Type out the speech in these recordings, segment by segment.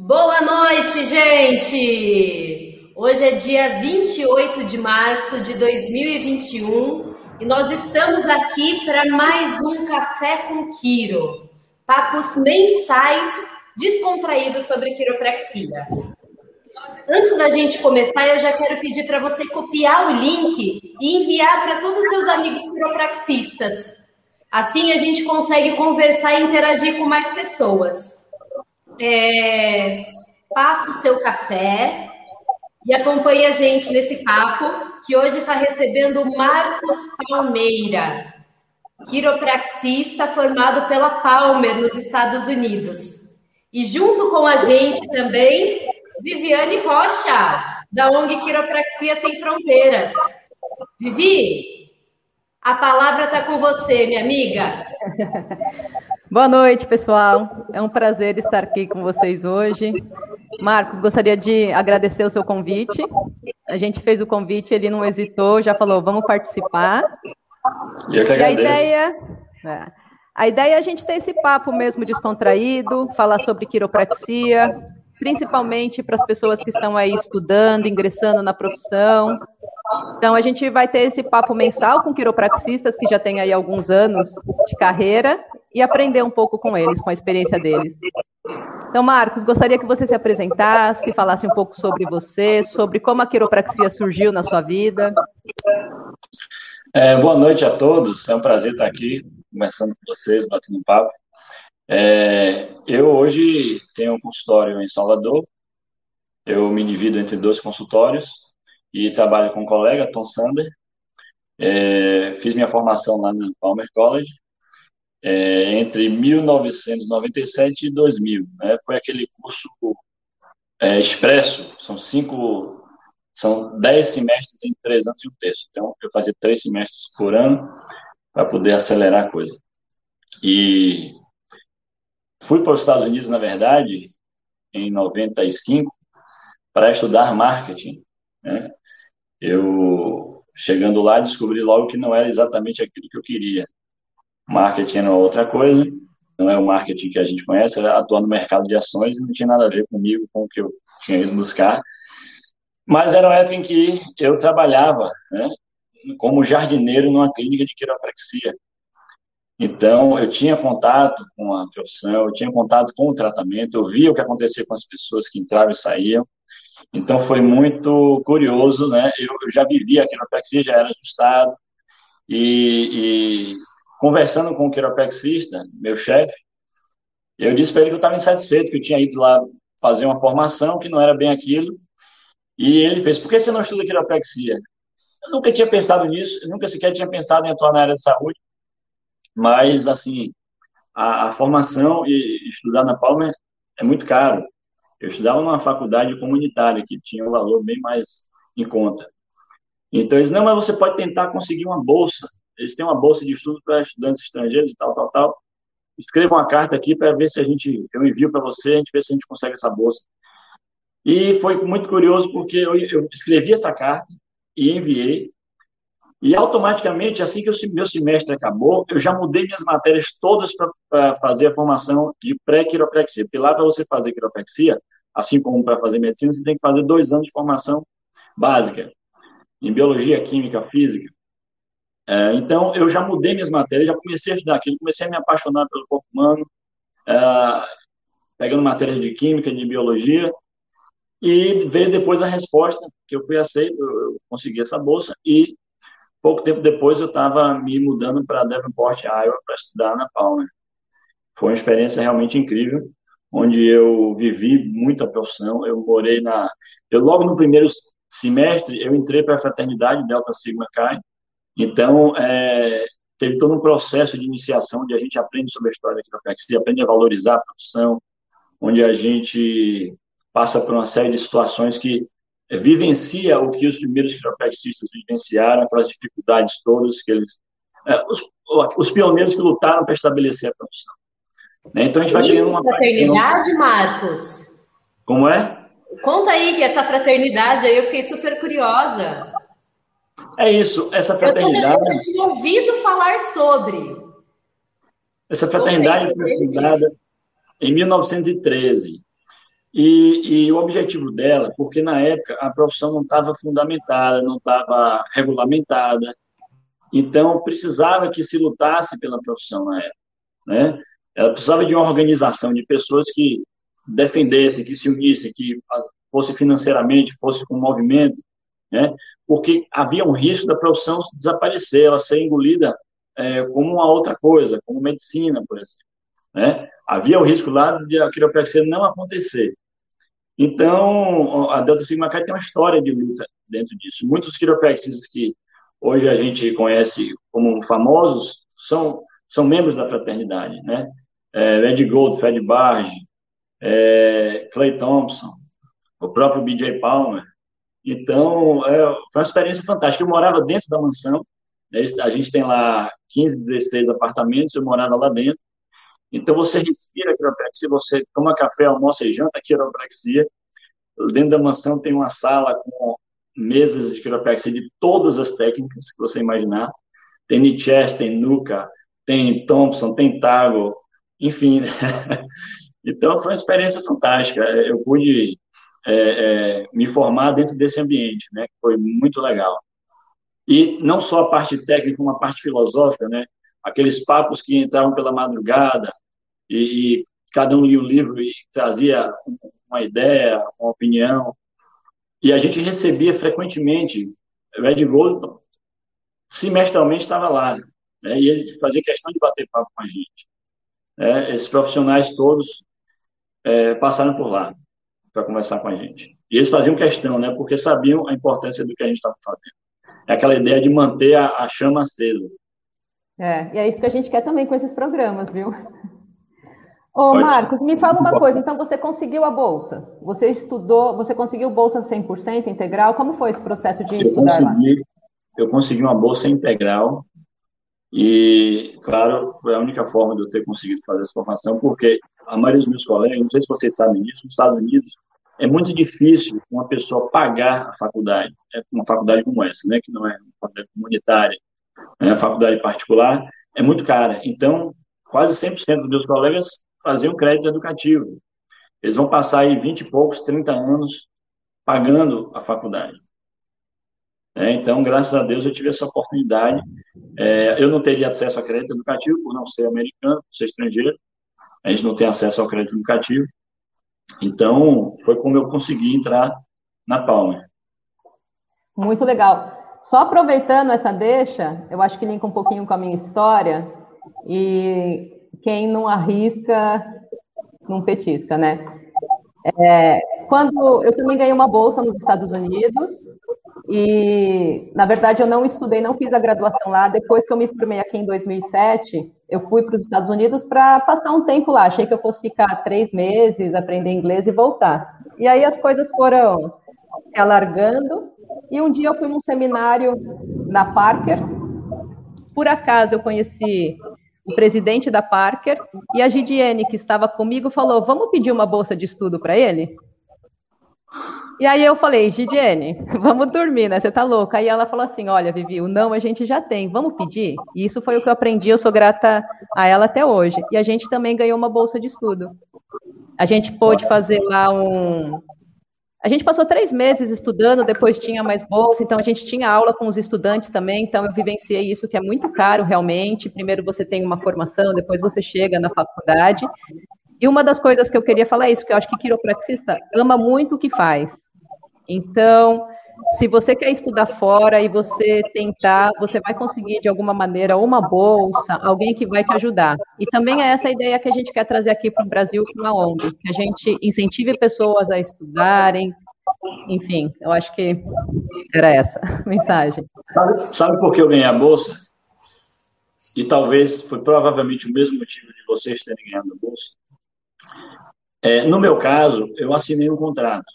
Boa noite, gente! Hoje é dia 28 de março de 2021 e nós estamos aqui para mais um Café com Quiro. Papos mensais descontraídos sobre quiropraxia. Antes da gente começar, eu já quero pedir para você copiar o link e enviar para todos os seus amigos quiropraxistas. Assim a gente consegue conversar e interagir com mais pessoas. É, passa o seu café e acompanhe a gente nesse papo, que hoje está recebendo o Marcos Palmeira, quiropraxista formado pela Palmer, nos Estados Unidos. E junto com a gente também, Viviane Rocha, da ONG Quiropraxia Sem Fronteiras. Vivi, a palavra está com você, minha amiga. Boa noite, pessoal. É um prazer estar aqui com vocês hoje. Marcos, gostaria de agradecer o seu convite. A gente fez o convite, ele não hesitou, já falou, vamos participar. Eu que agradeço. E a ideia, é, a ideia é a gente ter esse papo mesmo descontraído, falar sobre quiropraxia, principalmente para as pessoas que estão aí estudando, ingressando na profissão. Então, a gente vai ter esse papo mensal com quiropraxistas que já têm aí alguns anos de carreira e aprender um pouco com eles, com a experiência deles. Então, Marcos, gostaria que você se apresentasse, falasse um pouco sobre você, sobre como a quiropraxia surgiu na sua vida. É, boa noite a todos, é um prazer estar aqui conversando com vocês, batendo um papo. É, eu hoje tenho um consultório em Salvador, eu me divido entre dois consultórios e trabalho com um colega, Tom Sander. É, fiz minha formação lá no Palmer College é, entre 1997 e 2000. Né? Foi aquele curso é, expresso, são cinco, são dez semestres em três anos e um terço. Então, eu fazia três semestres por ano para poder acelerar a coisa. E Fui para os Estados Unidos, na verdade, em 95, para estudar marketing. Né? Eu, chegando lá, descobri logo que não era exatamente aquilo que eu queria. Marketing era outra coisa, não é o marketing que a gente conhece, era atuar no mercado de ações e não tinha nada a ver comigo, com o que eu tinha ido buscar. Mas era uma época em que eu trabalhava né, como jardineiro numa clínica de quiropraxia. Então, eu tinha contato com a profissão, eu tinha contato com o tratamento, eu via o que acontecia com as pessoas que entravam e saíam. Então, foi muito curioso, né? Eu, eu já vivia a quiropraxia, já era ajustado. E, e conversando com o quiropraxista, meu chefe, eu disse para ele que eu estava insatisfeito, que eu tinha ido lá fazer uma formação que não era bem aquilo. E ele fez: por que você não estuda quiropraxia? Eu nunca tinha pensado nisso, eu nunca sequer tinha pensado em atuar na área de saúde. Mas, assim, a, a formação e estudar na Palmer é muito caro. Eu estudava numa faculdade comunitária que tinha um valor bem mais em conta. Então, eles, não, mas você pode tentar conseguir uma bolsa. Eles têm uma bolsa de estudo para estudantes estrangeiros e tal, tal, tal. Escreva uma carta aqui para ver se a gente, eu envio para você, a gente vê se a gente consegue essa bolsa. E foi muito curioso porque eu, eu escrevi essa carta e enviei, e automaticamente, assim que o meu semestre acabou, eu já mudei minhas matérias todas para fazer a formação de pré-quiropraxia. Porque lá, para você fazer quiropraxia, assim como para fazer medicina, você tem que fazer dois anos de formação básica, em biologia, química, física. É, então, eu já mudei minhas matérias, já comecei a estudar aquilo, comecei a me apaixonar pelo corpo humano, é, pegando matérias de química, de biologia, e veio depois a resposta, que eu fui aceito, eu consegui essa bolsa, e Pouco tempo depois, eu estava me mudando para Devonport, Iowa, para estudar na Palmer. Foi uma experiência realmente incrível, onde eu vivi muita profissão. Eu morei na. Eu, logo no primeiro semestre, eu entrei para a fraternidade Delta Sigma Chi. Então, é, teve todo um processo de iniciação onde a gente aprende sobre a história da quiropraxia, aprende a valorizar a profissão, onde a gente passa por uma série de situações que vivencia o que os primeiros quiropraxistas vivenciaram, aquelas dificuldades todas que eles. É, os, os pioneiros que lutaram para estabelecer a profissão. Né? Então a gente vai ter uma. Fraternidade, Marcos? Como é? Conta aí que essa fraternidade aí eu fiquei super curiosa. É isso, essa fraternidade. Eu já tinha ouvido falar sobre. Essa fraternidade foi fundada em 1913 E, e, o objetivo dela, porque na época a profissão não estava fundamentada, não estava regulamentada, então precisava que se lutasse pela profissão na época, né? Ela precisava de uma organização de pessoas que defendessem, que se unissem, que fosse financeiramente, fosse com movimento, né? Porque havia um risco da profissão desaparecer, ela ser engolida é, como uma outra coisa, como medicina, por exemplo. Né? Havia o risco lá de a quiropraxia não acontecer. Então, a Delta Sigma Chi tem uma história de luta dentro disso. Muitos quiropraxistas que hoje a gente conhece como famosos são, são membros da fraternidade, né? É, Ed Gold, Fred Barge, é, Clay Thompson, o próprio BJ Palmer. Então, é, foi uma experiência fantástica. Eu morava dentro da mansão, né? a gente tem lá 15, 16 apartamentos, eu morava lá dentro. Então, você respira quiropraxia, você toma café, almoça e janta quiropraxia. Dentro da mansão tem uma sala com mesas de quiropraxia de todas as técnicas que você imaginar. Tem Nichess, tem Nuca, tem Thompson, tem Tago, enfim. então, foi uma experiência fantástica. Eu pude é, é, me formar dentro desse ambiente, né? Foi muito legal. E não só a parte técnica, como a parte filosófica, né? Aqueles papos que entravam pela madrugada e, cada um lia um livro e trazia uma ideia, uma opinião. E a gente recebia frequentemente, Red Gold semestralmente estava lá, né? e ele fazia questão de bater papo com a gente. É, esses profissionais todos é, passaram por lá para conversar com a gente. E eles faziam questão, né? Porque sabiam a importância do que a gente estava fazendo. É aquela ideia de manter a, a chama acesa. É, e é isso que a gente quer também com esses programas, viu? Ô, Pode. Marcos, me fala uma coisa. Então, você conseguiu a bolsa? Você estudou, você conseguiu bolsa 100% integral? Como foi esse processo de eu estudar consegui, lá? Eu consegui uma bolsa integral e, claro, foi a única forma de eu ter conseguido fazer essa formação, porque a maioria dos meus colegas, não sei se vocês sabem disso, nos Estados Unidos é muito difícil uma pessoa pagar a faculdade, é uma faculdade como essa, né, que não é uma faculdade comunitária, né, faculdade particular, é muito cara. Então, quase 100% dos meus colegas faziam crédito educativo. Eles vão passar aí 20 e poucos, 30 anos pagando a faculdade. É, então, graças a Deus, eu tive essa oportunidade. É, eu não teria acesso a crédito educativo por não ser americano, por ser estrangeiro. A gente não tem acesso ao crédito educativo. Então, foi como eu consegui entrar na Palmer. Muito legal. Só aproveitando essa deixa, eu acho que linka um pouquinho com a minha história, e quem não arrisca, não petisca, né? É, quando eu também ganhei uma bolsa nos Estados Unidos, e na verdade eu não estudei, não fiz a graduação lá. Depois que eu me formei aqui em 2007, eu fui para os Estados Unidos para passar um tempo lá. Achei que eu fosse ficar três meses, aprender inglês e voltar. E aí as coisas foram se alargando e um dia eu fui num seminário na Parker. Por acaso eu conheci o presidente da Parker e a Gidiane, que estava comigo, falou: Vamos pedir uma bolsa de estudo para ele? E aí eu falei, Gidiane, vamos dormir, né? Você tá louca. Aí ela falou assim: olha, Vivi, o não a gente já tem, vamos pedir? E isso foi o que eu aprendi, eu sou grata a ela até hoje. E a gente também ganhou uma bolsa de estudo. A gente pôde fazer lá um, a gente passou três meses estudando, depois tinha mais bolsa, então a gente tinha aula com os estudantes também, então eu vivenciei isso que é muito caro realmente. Primeiro você tem uma formação, depois você chega na faculdade. E uma das coisas que eu queria falar é isso, que eu acho que quiropraxista ama muito o que faz. Então, se você quer estudar fora e você tentar, você vai conseguir de alguma maneira uma bolsa, alguém que vai te ajudar. E também é essa ideia que a gente quer trazer aqui para o Brasil com a ONG, que a gente incentive pessoas a estudarem. Enfim, eu acho que era essa a mensagem. Sabe, sabe por que eu ganhei a bolsa? E talvez foi provavelmente o mesmo motivo de vocês terem ganhado a bolsa. É, no meu caso, eu assinei um contrato.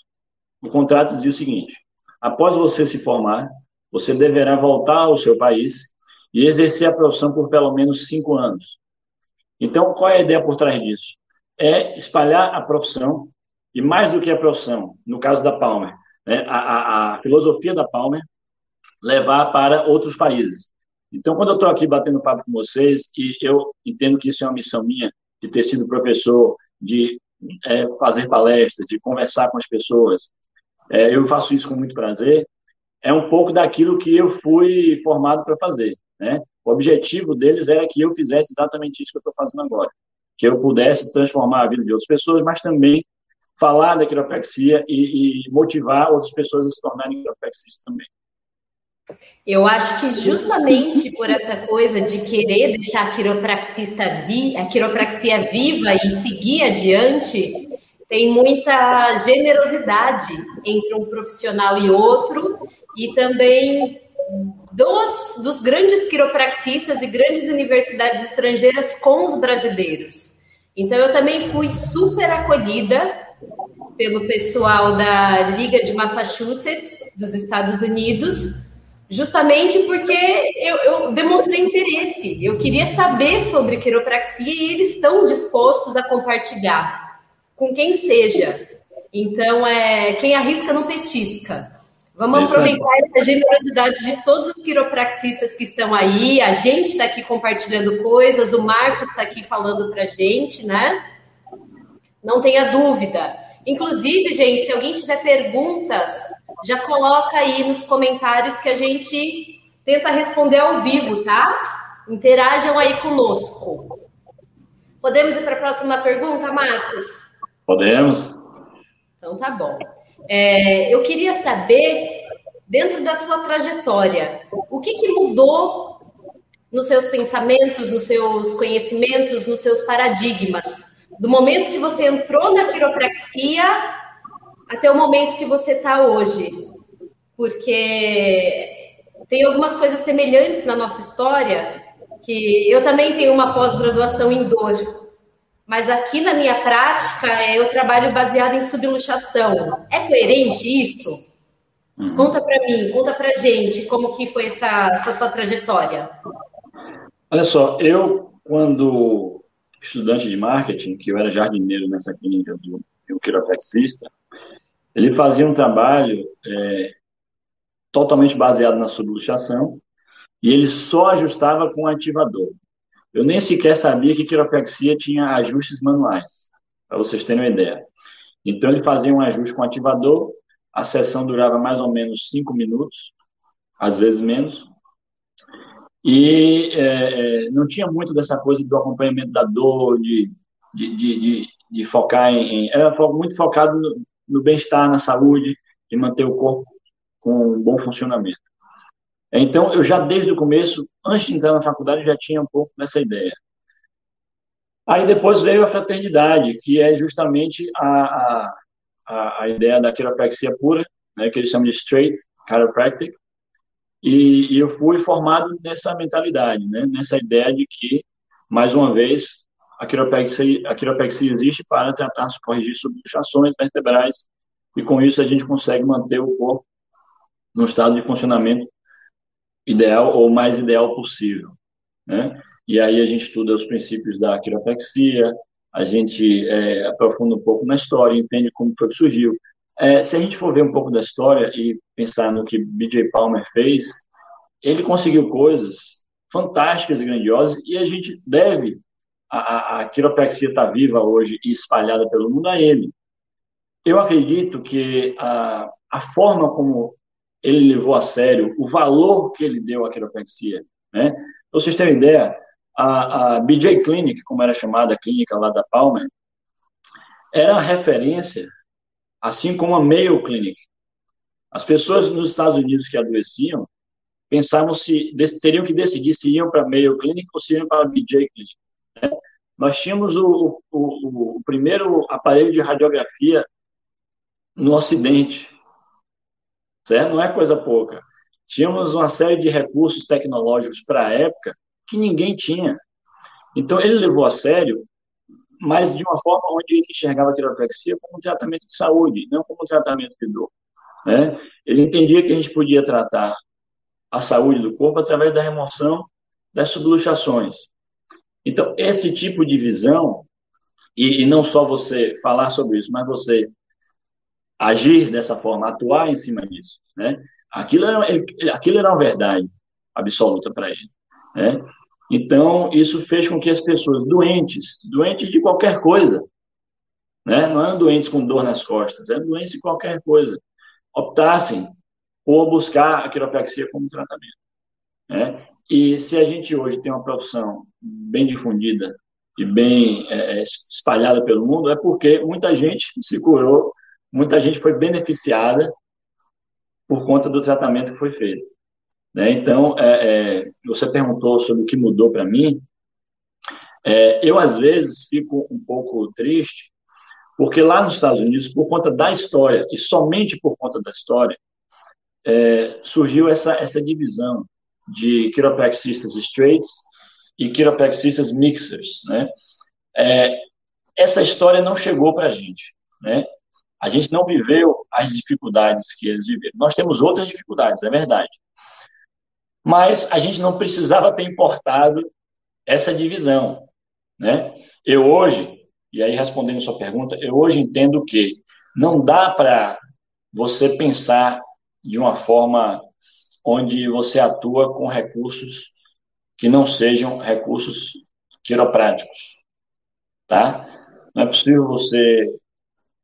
O contrato dizia o seguinte: Após você se formar, você deverá voltar ao seu país e exercer a profissão por pelo menos cinco anos. Então, qual é a ideia por trás disso? É espalhar a profissão, e mais do que a profissão, no caso da Palmer, né, a, a, a filosofia da Palmer, levar para outros países. Então, quando eu estou aqui batendo papo com vocês, e eu entendo que isso é uma missão minha, de ter sido professor de é, fazer palestras, de conversar com as pessoas, é, eu faço isso com muito prazer, é um pouco daquilo que eu fui formado para fazer, né? O objetivo deles era que eu fizesse exatamente isso que eu estou fazendo agora, que eu pudesse transformar a vida de outras pessoas, mas também falar da quiropraxia e, e motivar outras pessoas a se tornarem quiropraxistas também. Eu acho que justamente por essa coisa de querer deixar a quiropraxista vi, a quiropraxia viva e seguir adiante, tem muita generosidade entre um profissional e outro, e também dos, dos grandes quiropraxistas e grandes universidades estrangeiras com os brasileiros. Então, eu também fui super acolhida pelo pessoal da Liga de Massachusetts, dos Estados Unidos, justamente porque eu, eu, demonstrei interesse, eu queria saber sobre quiropraxia e eles estão dispostos a compartilhar com quem seja. Então, é, quem arrisca não petisca. Vamos Isso aproveitar essa generosidade de todos os quiropraxistas que estão aí. A gente está aqui compartilhando coisas, o Marcos está aqui falando para a gente, né? Não tenha dúvida. Inclusive, gente, se alguém tiver perguntas, já coloca aí nos comentários que a gente tenta responder ao vivo, tá? Interajam aí conosco. Podemos ir para a próxima pergunta, Marcos? Podemos. Então tá bom. É, eu queria saber, dentro da sua trajetória, o que, que mudou nos seus pensamentos, nos seus conhecimentos, nos seus paradigmas, do momento que você entrou na quiropraxia até o momento que você está hoje. Porque tem algumas coisas semelhantes na nossa história, que eu também tenho uma pós-graduação em dor, mas aqui na minha prática eu trabalho baseado em subluxação. É coerente isso? Uhum. Conta para mim, conta para gente como que foi essa, essa sua trajetória. Olha só, eu quando estudante de marketing, que eu era jardineiro nessa clínica do, do quiropraxista, ele fazia um trabalho é, totalmente baseado na subluxação e ele só ajustava com ativador. Eu nem sequer sabia que quiropraxia tinha ajustes manuais, para vocês terem uma ideia. Então ele fazia um ajuste com ativador, a sessão durava mais ou menos cinco minutos, às vezes menos, e é, é não tinha muito dessa coisa do acompanhamento da dor, de, de, de, de, focar em, Era muito focado no, no bem-estar, na saúde e manter o corpo com um bom funcionamento. Então, eu já desde o começo, antes de entrar na faculdade, já tinha um pouco dessa ideia. Aí depois veio a fraternidade, que é justamente a, a, a ideia da quiropraxia pura, né, que eles chamam de straight chiropractic, e, e, eu fui formado nessa mentalidade, né, nessa ideia de que, mais uma vez, a quiropraxia, a quiropraxia existe para tratar, corrigir subluxações vertebrais, e com isso a gente consegue manter o corpo no estado de funcionamento ideal ou mais ideal possível, né? E aí a gente estuda os princípios da quiropraxia, a gente é, aprofunda um pouco na história, entende como foi que surgiu. É, se a gente for ver um pouco da história e pensar no que B.J. Palmer fez, ele conseguiu coisas fantásticas e grandiosas e a gente deve a, a, a quiropraxia estar tá viva hoje e espalhada pelo mundo a ele. Eu acredito que a, a forma como ele levou a sério o valor que ele deu à quiropraxia. Né? Para vocês terem ideia, a, a BJ Clinic, como era chamada a clínica lá da Palmer, era referência, assim como a Mayo Clinic. As pessoas nos Estados Unidos que adoeciam pensavam se teriam que decidir se iam para a Mayo Clinic ou se iam para a BJ Clinic. Né? Nós tínhamos o, o, o primeiro aparelho de radiografia no Ocidente, certo? Não é coisa pouca. Tínhamos uma série de recursos tecnológicos para a época que ninguém tinha. Então, ele levou a sério, mas de uma forma onde ele enxergava a quiropraxia como um tratamento de saúde, não como um tratamento de dor. Né? Ele entendia que a gente podia tratar a saúde do corpo através da remoção das subluxações. Então, esse tipo de visão, e, e não só você falar sobre isso, mas você agir dessa forma, atuar em cima disso, né? Aquilo era, aquilo era uma verdade absoluta para ele, né? Então, isso fez com que as pessoas doentes, doentes de qualquer coisa, né? não eram doentes com dor nas costas, eram doentes de qualquer coisa, optassem por buscar a quiropraxia como tratamento. Né? E se a gente hoje tem uma profissão bem difundida e bem é, espalhada pelo mundo, é porque muita gente se curou, muita gente foi beneficiada por conta do tratamento que foi feito. Né? Então, é, é, você perguntou sobre o que mudou para mim. É, eu, às vezes, fico um pouco triste, porque lá nos Estados Unidos, por conta da história, e somente por conta da história, é, surgiu essa, essa divisão de quiropraxistas straights e quiropraxistas mixers, né? É, essa história não chegou para a gente, né? A gente não viveu as dificuldades que eles viveram. Nós temos outras dificuldades, é verdade. Mas a gente não precisava ter importado essa divisão, né? Eu hoje, e aí respondendo sua pergunta, eu hoje entendo que não dá para você pensar de uma forma onde você atua com recursos que não sejam recursos quiropráticos, tá? Não é possível você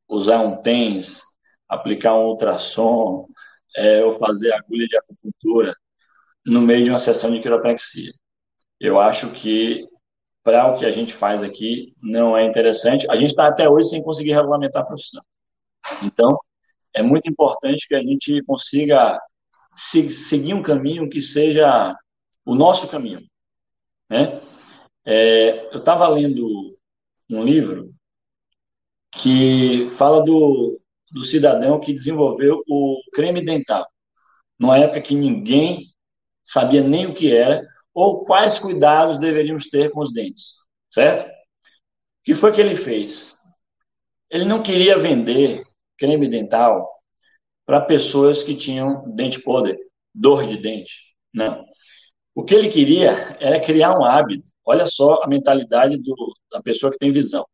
usar um TENS, aplicar um ultrassom, é, ou fazer agulha de acupuntura no meio de uma sessão de quiropraxia. Eu acho que para o que a gente faz aqui não é interessante. A gente está até hoje sem conseguir regulamentar a profissão. Então, é muito importante que a gente consiga seguir um caminho que seja o nosso caminho. Né? É, eu estava lendo um livro que fala do, do cidadão que desenvolveu o creme dental, numa época que ninguém sabia nem o que era ou quais cuidados deveríamos ter com os dentes, certo? O que foi que ele fez? Ele não queria vender creme dental para pessoas que tinham dente podre, dor de dente. Não. O que ele queria era criar um hábito. Olha só a mentalidade do, da pessoa que tem visão.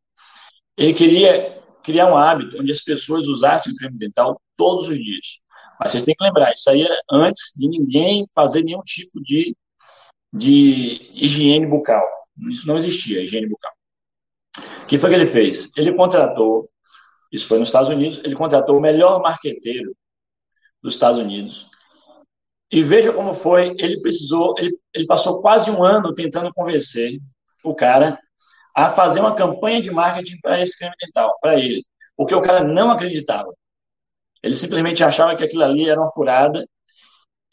Ele queria criar um hábito onde as pessoas usassem o creme dental todos os dias. Mas vocês têm que lembrar, isso aí era antes de ninguém fazer nenhum tipo de, de higiene bucal. Isso não existia, higiene bucal. O que foi que ele fez? Ele contratou, isso foi nos Estados Unidos, ele contratou o melhor marqueteiro dos Estados Unidos. E veja como foi, ele precisou, ele, ele passou quase um ano tentando convencer o cara a fazer uma campanha de marketing para esse creme dental, para ele, porque o cara não acreditava. Ele simplesmente achava que aquilo ali era uma furada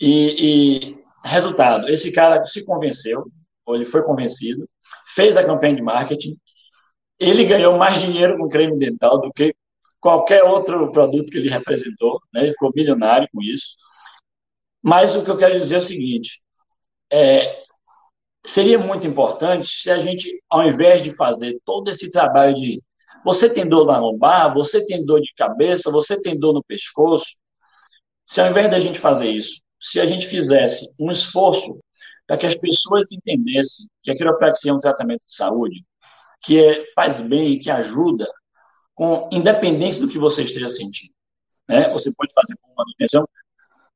e, e resultado, esse cara se convenceu, ou ele foi convencido, fez a campanha de marketing, ele ganhou mais dinheiro com creme dental do que qualquer outro produto que ele representou, né? ele ficou milionário com isso. Mas o que eu quero dizer é o seguinte: é, seria muito importante se a gente, ao invés de fazer todo esse trabalho de você tem dor na lombar, você tem dor de cabeça, você tem dor no pescoço, se ao invés da gente fazer isso, se a gente fizesse um esforço para que as pessoas entendessem que a quiropraxia é um tratamento de saúde, que é, faz bem, que ajuda com independência do que você esteja sentindo. Né? Você pode fazer com manutenção.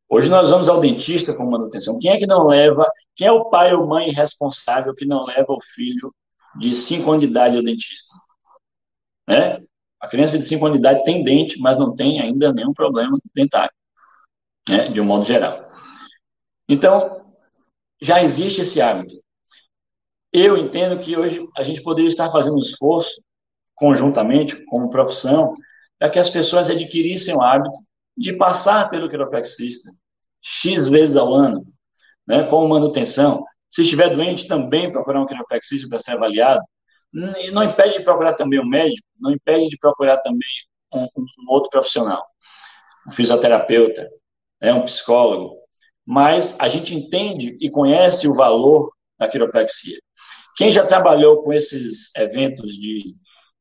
Hoje nós vamos ao dentista com manutenção. Quem é que não leva? Quem é o pai ou mãe responsável que não leva o filho de 5 anos de idade ao dentista? Né? A criança de 5 anos de idade tem dente, mas não tem ainda nenhum problema dentário, né? de um modo geral. Então, já existe esse hábito. Eu entendo que hoje a gente poderia estar fazendo um esforço conjuntamente como profissão, para que as pessoas adquirissem o hábito de passar pelo quiropraxista X vezes ao ano, né, com manutenção. Se estiver doente, também procurar um quiropraxista para ser avaliado. Não impede de procurar também um médico, não impede de procurar também um, um outro profissional, um fisioterapeuta, né, um psicólogo. Mas a gente entende e conhece o valor da quiropraxia. Quem já trabalhou com esses eventos de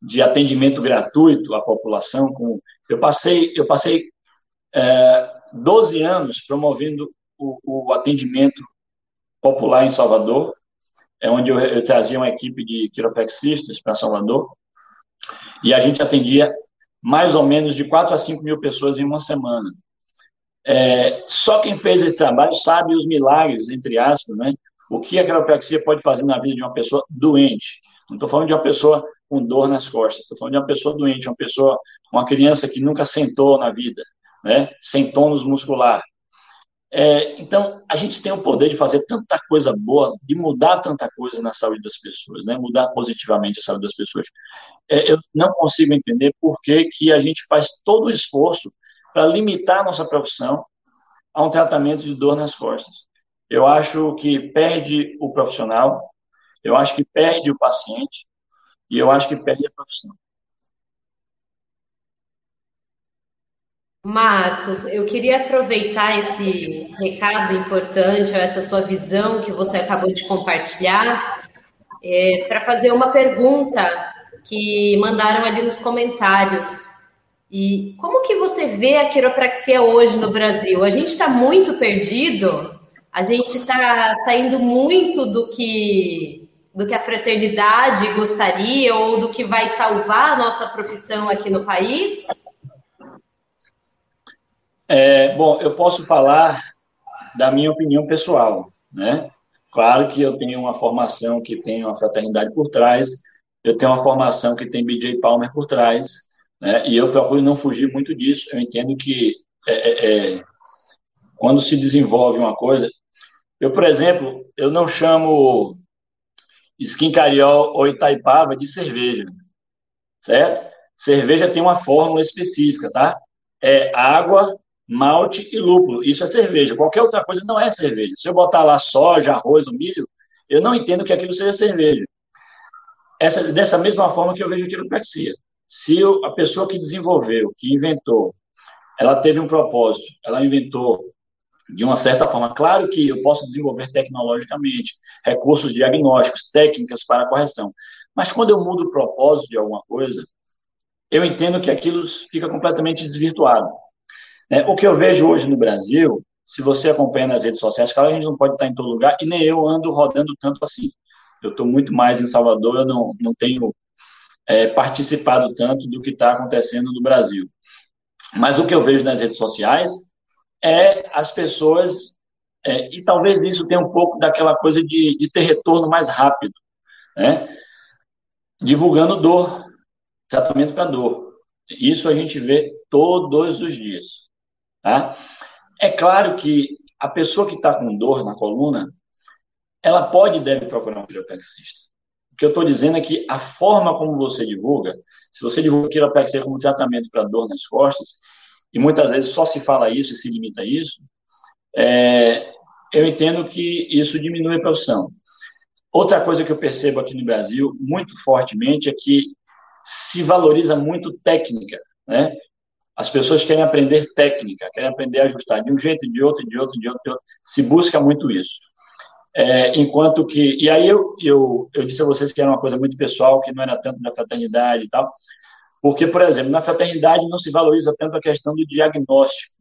de atendimento gratuito à população. Com, eu passei, eu passei é, 12 anos promovendo o, o, atendimento popular em Salvador, é onde eu, eu trazia uma equipe de quiropraxistas para Salvador, e a gente atendia mais ou menos de 4 a 5 mil pessoas em uma semana. É, só quem fez esse trabalho sabe os milagres, entre aspas, né? O que a quiropraxia pode fazer na vida de uma pessoa doente. Não estou falando de uma pessoa com dor nas costas. Estou falando de uma pessoa doente, uma pessoa, uma criança que nunca sentou na vida, né? Sem tônus muscular. É, então, a gente tem o poder de fazer tanta coisa boa, de mudar tanta coisa na saúde das pessoas, né? Mudar positivamente a saúde das pessoas. É, eu não consigo entender por que, que a gente faz todo o esforço para limitar a nossa profissão a um tratamento de dor nas costas. Eu acho que perde o profissional, eu acho que perde o paciente e eu acho que perde a profissão. Marcos, eu queria aproveitar esse recado importante, essa sua visão que você acabou de compartilhar, é, para fazer uma pergunta que mandaram ali nos comentários. E como que você vê a quiropraxia hoje no Brasil? A gente está muito perdido, a gente está saindo muito do que do que a fraternidade gostaria ou do que vai salvar a nossa profissão aqui no país? É, bom, eu posso falar da minha opinião pessoal, né? Claro que eu tenho uma formação que tem uma fraternidade por trás, eu tenho uma formação que tem BJ Palmer por trás, né? E eu procuro não fugir muito disso. Eu entendo que é, é, é, quando se desenvolve uma coisa, eu, por exemplo, eu não chamo Skin Cariol ou Itaipava de cerveja, certo? Cerveja tem uma fórmula específica, tá? É água, malte e lúpulo. Isso é cerveja. Qualquer outra coisa não é cerveja. Se eu botar lá soja, arroz milho, eu não entendo que aquilo seja cerveja. Essa, dessa mesma forma que eu vejo a quiropraxia. Se eu, a pessoa que desenvolveu, que inventou, ela teve um propósito, ela inventou de uma certa forma. Claro que eu posso desenvolver tecnologicamente recursos diagnósticos, técnicas para correção, mas quando eu mudo o propósito de alguma coisa, eu entendo que aquilo fica completamente desvirtuado. É, o que eu vejo hoje no Brasil, se você acompanha nas redes sociais, claro, a gente não pode estar em todo lugar, e nem eu ando rodando tanto assim. Eu estou muito mais em Salvador, eu não, não tenho é, participado tanto do que está acontecendo no Brasil. Mas o que eu vejo nas redes sociais é as pessoas, é, e talvez isso tenha um pouco daquela coisa de, de ter retorno mais rápido, né? divulgando dor, tratamento para dor. Isso a gente vê todos os dias. Tá? É claro que a pessoa que está com dor na coluna, ela pode e deve procurar um quiropraxista. O que eu estou dizendo é que a forma como você divulga, se você divulga quiropraxia como tratamento para dor nas costas, e muitas vezes só se fala isso e se limita a isso, é, eu entendo que isso diminui a profissão. Outra coisa que eu percebo aqui no Brasil, muito fortemente, é que se valoriza muito técnica, né? As pessoas querem aprender técnica, querem aprender a ajustar de um jeito, de outro, de outro, de outro, de outro. Se busca muito isso. É, enquanto que. E aí eu, eu, eu disse a vocês que era uma coisa muito pessoal, que não era tanto da fraternidade e tal. Porque, por exemplo, na fraternidade não se valoriza tanto a questão do diagnóstico.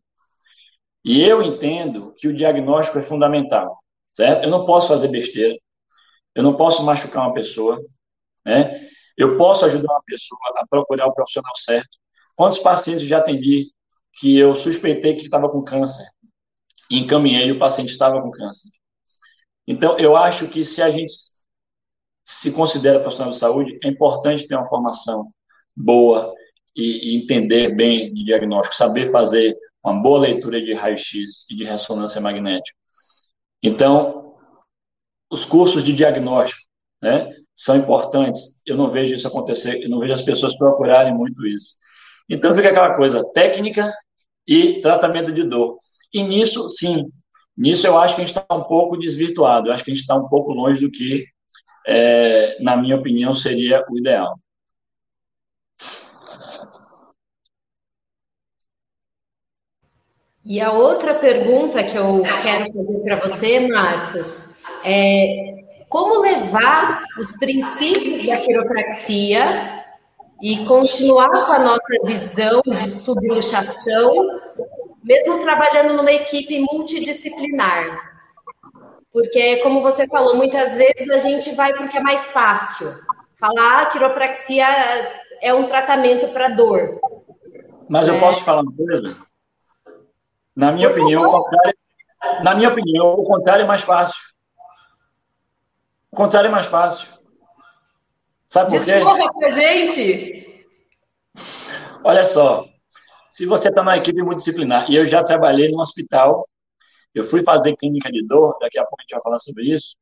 E eu entendo que o diagnóstico é fundamental, certo? Eu não posso fazer besteira, eu não posso machucar uma pessoa, né? Eu posso ajudar uma pessoa a procurar o profissional certo, Quantos pacientes já atendi que eu suspeitei que estava com câncer e encaminhei e o paciente estava com câncer? Então, eu acho que se a gente se considera profissional de saúde, é importante ter uma formação boa e, e entender bem de diagnóstico, saber fazer uma boa leitura de raio-x e de ressonância magnética. Então, os cursos de diagnóstico, né, são importantes. Eu não vejo isso acontecer, eu não vejo as pessoas procurarem muito isso. Então fica aquela coisa, técnica e tratamento de dor. E nisso, sim, nisso eu acho que a gente está um pouco desvirtuado, eu acho que a gente está um pouco longe do que, é, na minha opinião, seria o ideal. E a outra pergunta que eu quero fazer para você, Marcos, é como levar os princípios da quiropraxia e continuar com a nossa visão de subluxação, mesmo trabalhando numa equipe multidisciplinar. Porque, como você falou, muitas vezes a gente vai porque é mais fácil. Falar ah, quiropraxia é um tratamento para dor. Mas eu é. posso falar uma coisa? Na minha Por opinião, o contrário, na minha opinião, o contrário é mais fácil. O contrário é mais fácil. Sabe por quê? Discorra com a gente! Olha só, se você está numa equipe multidisciplinar, e eu já trabalhei no hospital, eu fui fazer clínica de dor, daqui a pouco a gente vai falar sobre isso,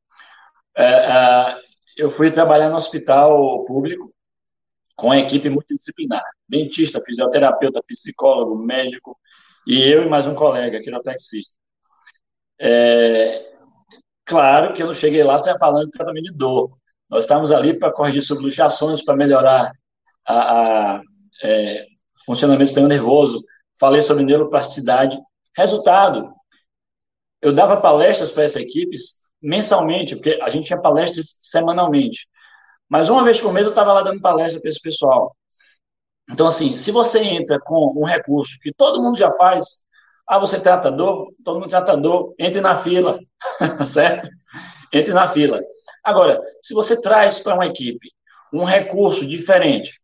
é, é, eu fui trabalhar no hospital público com a equipe multidisciplinar, dentista, fisioterapeuta, psicólogo, médico, e eu e mais um colega, quiropraxista. É, claro que eu não cheguei lá falando de tratamento de dor. Nós estávamos ali para corrigir subluxações, para melhorar a, a é, funcionamento do sistema nervoso. Falei sobre neuroplasticidade. Resultado, eu dava palestras para essa equipe mensalmente, porque a gente tinha palestras semanalmente. Mas uma vez por mês eu estava lá dando palestra para esse pessoal. Então, assim, se você entra com um recurso que todo mundo já faz, ah, você trata dor, todo mundo trata dor, entre na fila, certo? Entre na fila. Agora, se você traz para uma equipe um recurso diferente,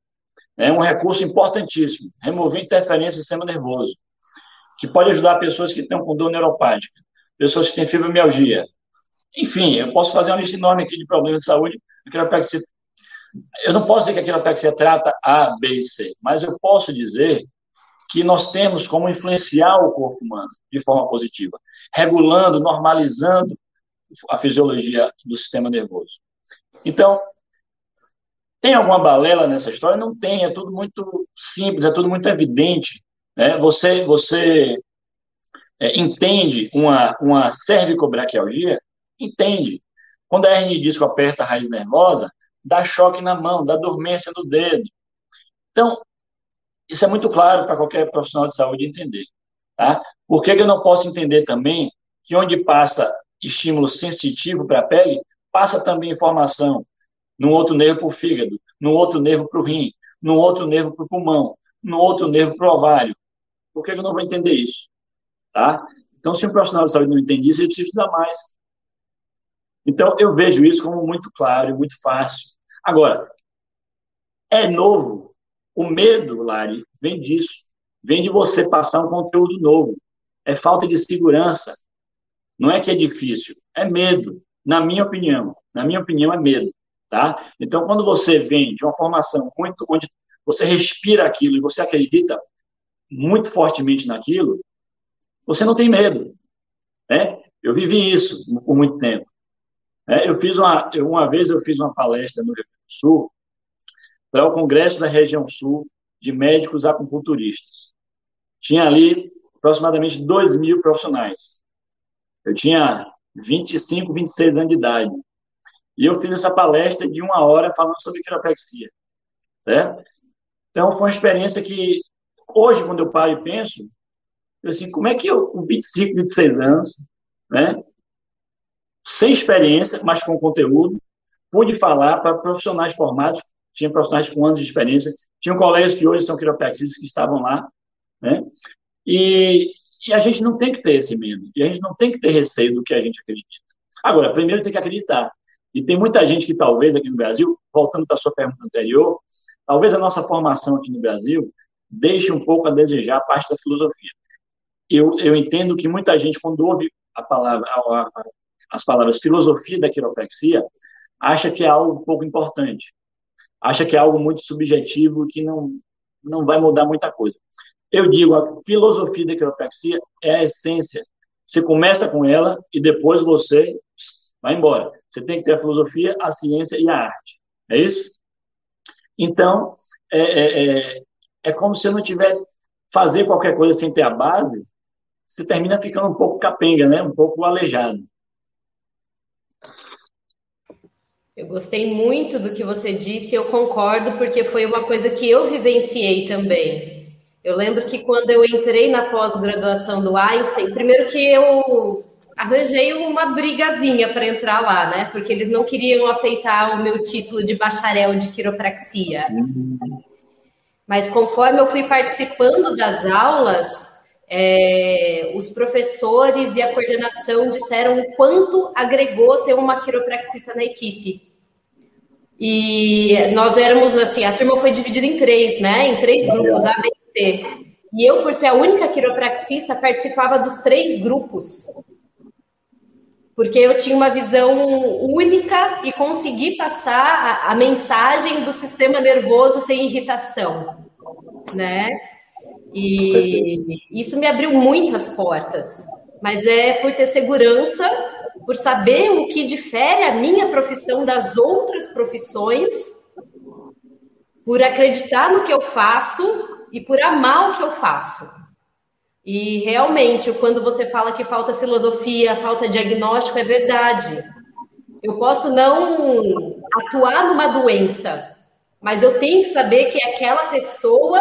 né, um recurso importantíssimo, remover interferência do sistema nervoso, que pode ajudar pessoas que estão com dor neuropática, pessoas que têm fibromialgia. Enfim, eu posso fazer uma lista enorme aqui de problemas de saúde. Eu não posso dizer que a quiropraxia trata A, B e C, mas eu posso dizer que nós temos como influenciar o corpo humano de forma positiva, regulando, normalizando a fisiologia do sistema nervoso. Então, tem alguma balela nessa história? Não tem, é tudo muito simples, é tudo muito evidente. Né? Você, você é, entende uma, uma cervicobraquialgia? Entende. Quando a hernia de disco aperta a raiz nervosa, dá choque na mão, dá dormência no dedo. Então, isso é muito claro para qualquer profissional de saúde entender. Tá? Por que, que eu não posso entender também que onde passa estímulo sensitivo para a pele, passa também informação num outro nervo para o fígado, num outro nervo para o rim, num outro nervo para o pulmão, num outro nervo para o ovário. Por que eu não vou entender isso? Tá? Então, se um profissional de saúde não entende isso, ele precisa estudar mais. Então, eu vejo isso como muito claro e muito fácil. Agora, é novo. O medo, Lari, vem disso. Vem de você passar um conteúdo novo. É falta de segurança. Não é que é difícil, é medo, na minha opinião. Na minha opinião, é medo, tá? Então, quando você vem de uma formação muito onde você respira aquilo e você acredita muito fortemente naquilo, você não tem medo, né? Eu vivi isso por muito tempo. É, eu fiz uma, uma vez eu fiz uma palestra no Rio Grande do Sul para o Congresso da Região Sul de Médicos Acupunturistas. Tinha ali aproximadamente 2 mil profissionais. Eu tinha 25, 26 anos de idade. E eu fiz essa palestra de uma hora falando sobre quiropraxia. Certo? Então, foi uma experiência que, hoje, quando eu paro e penso, eu assim, como é que eu, com 25, 26 anos, né, sem experiência, mas com conteúdo, pude falar para profissionais formados, tinha profissionais com anos de experiência, tinham colegas que hoje são quiropraxistas que estavam lá, né, e, e a gente não tem que ter esse medo. E a gente não tem que ter receio do que a gente acredita. Agora, primeiro tem que acreditar. E tem muita gente que talvez aqui no Brasil, voltando para a sua pergunta anterior, talvez a nossa formação aqui no Brasil deixe um pouco a desejar a parte da filosofia. Eu, eu entendo que muita gente, quando ouve a palavra, a, a, as palavras filosofia da quiropraxia, acha que é algo pouco importante. Acha que é algo muito subjetivo que não, não vai mudar muita coisa. Eu digo, a filosofia da quiropraxia é a essência. Você começa com ela e depois você vai embora. Você tem que ter a filosofia, a ciência e a arte. É isso? Então, é, é, é, é como se eu não tivesse fazer qualquer coisa sem ter a base, você termina ficando um pouco capenga, né? um pouco aleijado. Eu gostei muito do que você disse, eu concordo, porque foi uma coisa que eu vivenciei também. Eu lembro que quando eu entrei na pós-graduação do Einstein, primeiro que eu arranjei uma brigazinha para entrar lá, né? Porque eles não queriam aceitar o meu título de bacharel de quiropraxia. Mas conforme eu fui participando das aulas, é, os professores e a coordenação disseram o quanto agregou ter uma quiropraxista na equipe. E nós éramos assim, a turma foi dividida em três, né? Em três grupos, A, B e eu, por ser a única quiropraxista, participava dos três grupos. porque eu tinha uma visão única e consegui passar a, a mensagem do sistema nervoso sem irritação, né? E isso me abriu muitas portas, mas é por ter segurança, por saber o que difere a minha profissão das outras profissões, por acreditar no que eu faço e por amar o que eu faço. E realmente, quando você fala que falta filosofia, falta diagnóstico, é verdade. Eu posso não atuar numa doença, mas eu tenho que saber que aquela pessoa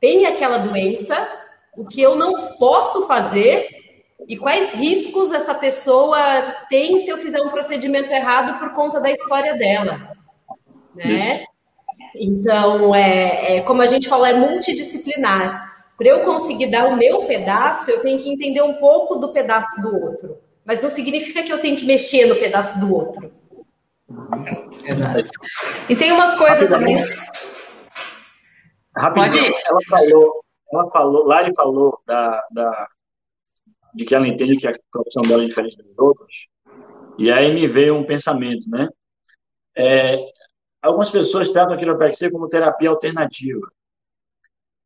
tem aquela doença, o que eu não posso fazer e quais riscos essa pessoa tem se eu fizer um procedimento errado por conta da história dela, né? Então, é, é como a gente falou, é multidisciplinar. Para eu conseguir dar o meu pedaço, eu tenho que entender um pouco do pedaço do outro. Mas não significa que eu tenho que mexer no pedaço do outro. Verdade. E tem uma coisa também. Rapidinho, ela falou, ela falou, Lari falou da, da, de que ela entende que a profissão dela é diferente das outras. E aí me veio um pensamento, né? É, algumas pessoas tratam a quiropraxia como terapia alternativa.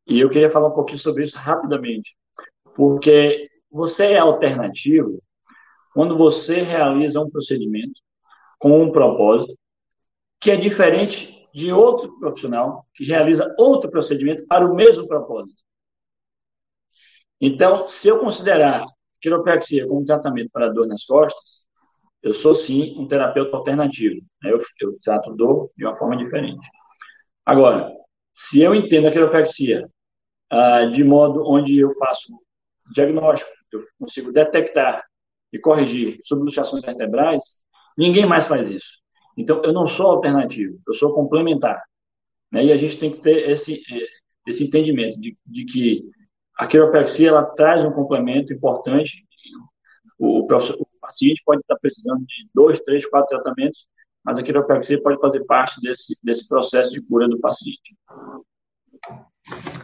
E eu queria falar um pouquinho sobre isso rapidamente. Porque você é alternativo quando você realiza um procedimento com um propósito que é diferente de outro profissional que realiza outro procedimento para o mesmo propósito. Então, se eu considerar quiropraxia como tratamento para dor nas costas, eu sou sim um terapeuta alternativo. Né? Eu, eu trato dor de uma forma diferente. Agora, se eu entendo a quiropraxia uh, de modo onde eu faço diagnóstico, eu consigo detectar e corrigir subluxações vertebrais, ninguém mais faz isso. Então, eu não sou alternativo, eu sou complementar. Né? E a gente tem que ter esse, esse entendimento de, de que a quiropraxia ela traz um complemento importante. O, o, paciente pode estar precisando de dois, três, quatro tratamentos, mas a quiropraxia pode fazer parte desse, desse processo de cura do paciente.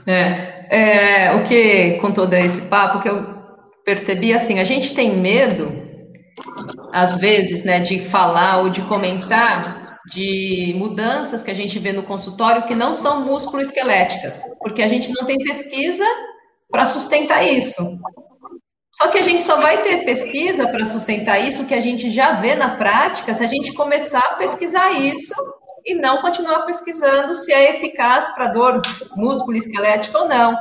É, é, o que com todo esse papo que eu percebi assim, a gente tem medo às vezes, né, de falar ou de comentar de mudanças que a gente vê no consultório que não são músculo-esqueléticas, porque a gente não tem pesquisa para sustentar isso. Só que a gente só vai ter pesquisa para sustentar isso que a gente já vê na prática se a gente começar a pesquisar isso e não continuar pesquisando se é eficaz para dor músculo esquelética ou não.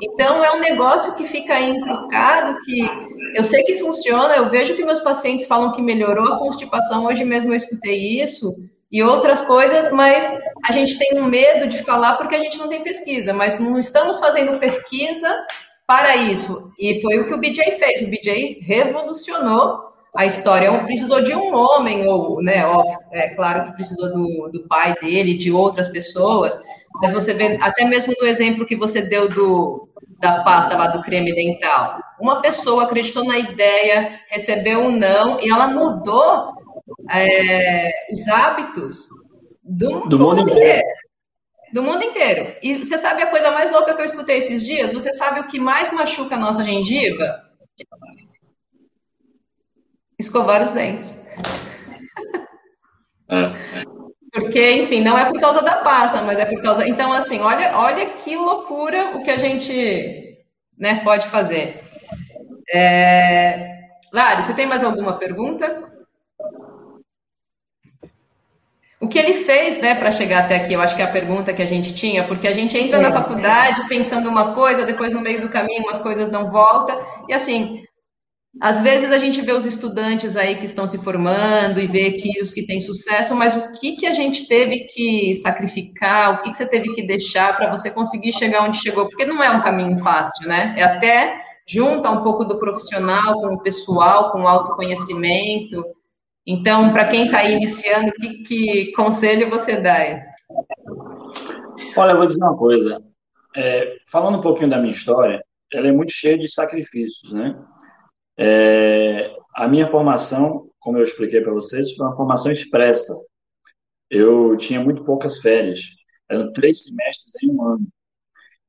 Então, é um negócio que fica intrucado, que eu sei que funciona, eu vejo que meus pacientes falam que melhorou a constipação, hoje mesmo eu escutei isso, e outras coisas, mas a gente tem um medo de falar porque a gente não tem pesquisa, mas não estamos fazendo pesquisa para isso. E foi o que o BJ fez, o BJ revolucionou a história precisou de um homem, ou, né, óbvio, é claro que precisou do, do pai dele, de outras pessoas, mas você vê, até mesmo no exemplo que você deu do, da pasta lá do creme dental, uma pessoa acreditou na ideia, recebeu um não, e ela mudou é, os hábitos do, do, do mundo inteiro. inteiro. Do mundo inteiro. E você sabe a coisa mais louca que eu escutei esses dias? Você sabe o que mais machuca a nossa gengiva? escovar os dentes. É. Porque, enfim, não é por causa da pasta, mas é por causa. Então, assim, olha, olha que loucura o que a gente né, pode fazer. É... Lari, você tem mais alguma pergunta? O que ele fez, né, para chegar até aqui? Eu acho que é a pergunta que a gente tinha, porque a gente entra na é. faculdade pensando uma coisa, depois no meio do caminho umas coisas não voltam, e assim, às vezes a gente vê os estudantes aí que estão se formando e vê que os que têm sucesso, mas o que, que a gente teve que sacrificar, o que, que você teve que deixar para você conseguir chegar onde chegou? Porque não é um caminho fácil, né? É até junta um pouco do profissional com o pessoal, com o autoconhecimento. Então, para quem está iniciando, que, que conselho você dá? Olha, eu vou dizer uma coisa. É, falando um pouquinho da minha história, ela é muito cheia de sacrifícios, né? É, a minha formação, como eu expliquei para vocês, foi uma formação expressa. Eu tinha muito poucas férias, eram três semestres em um ano.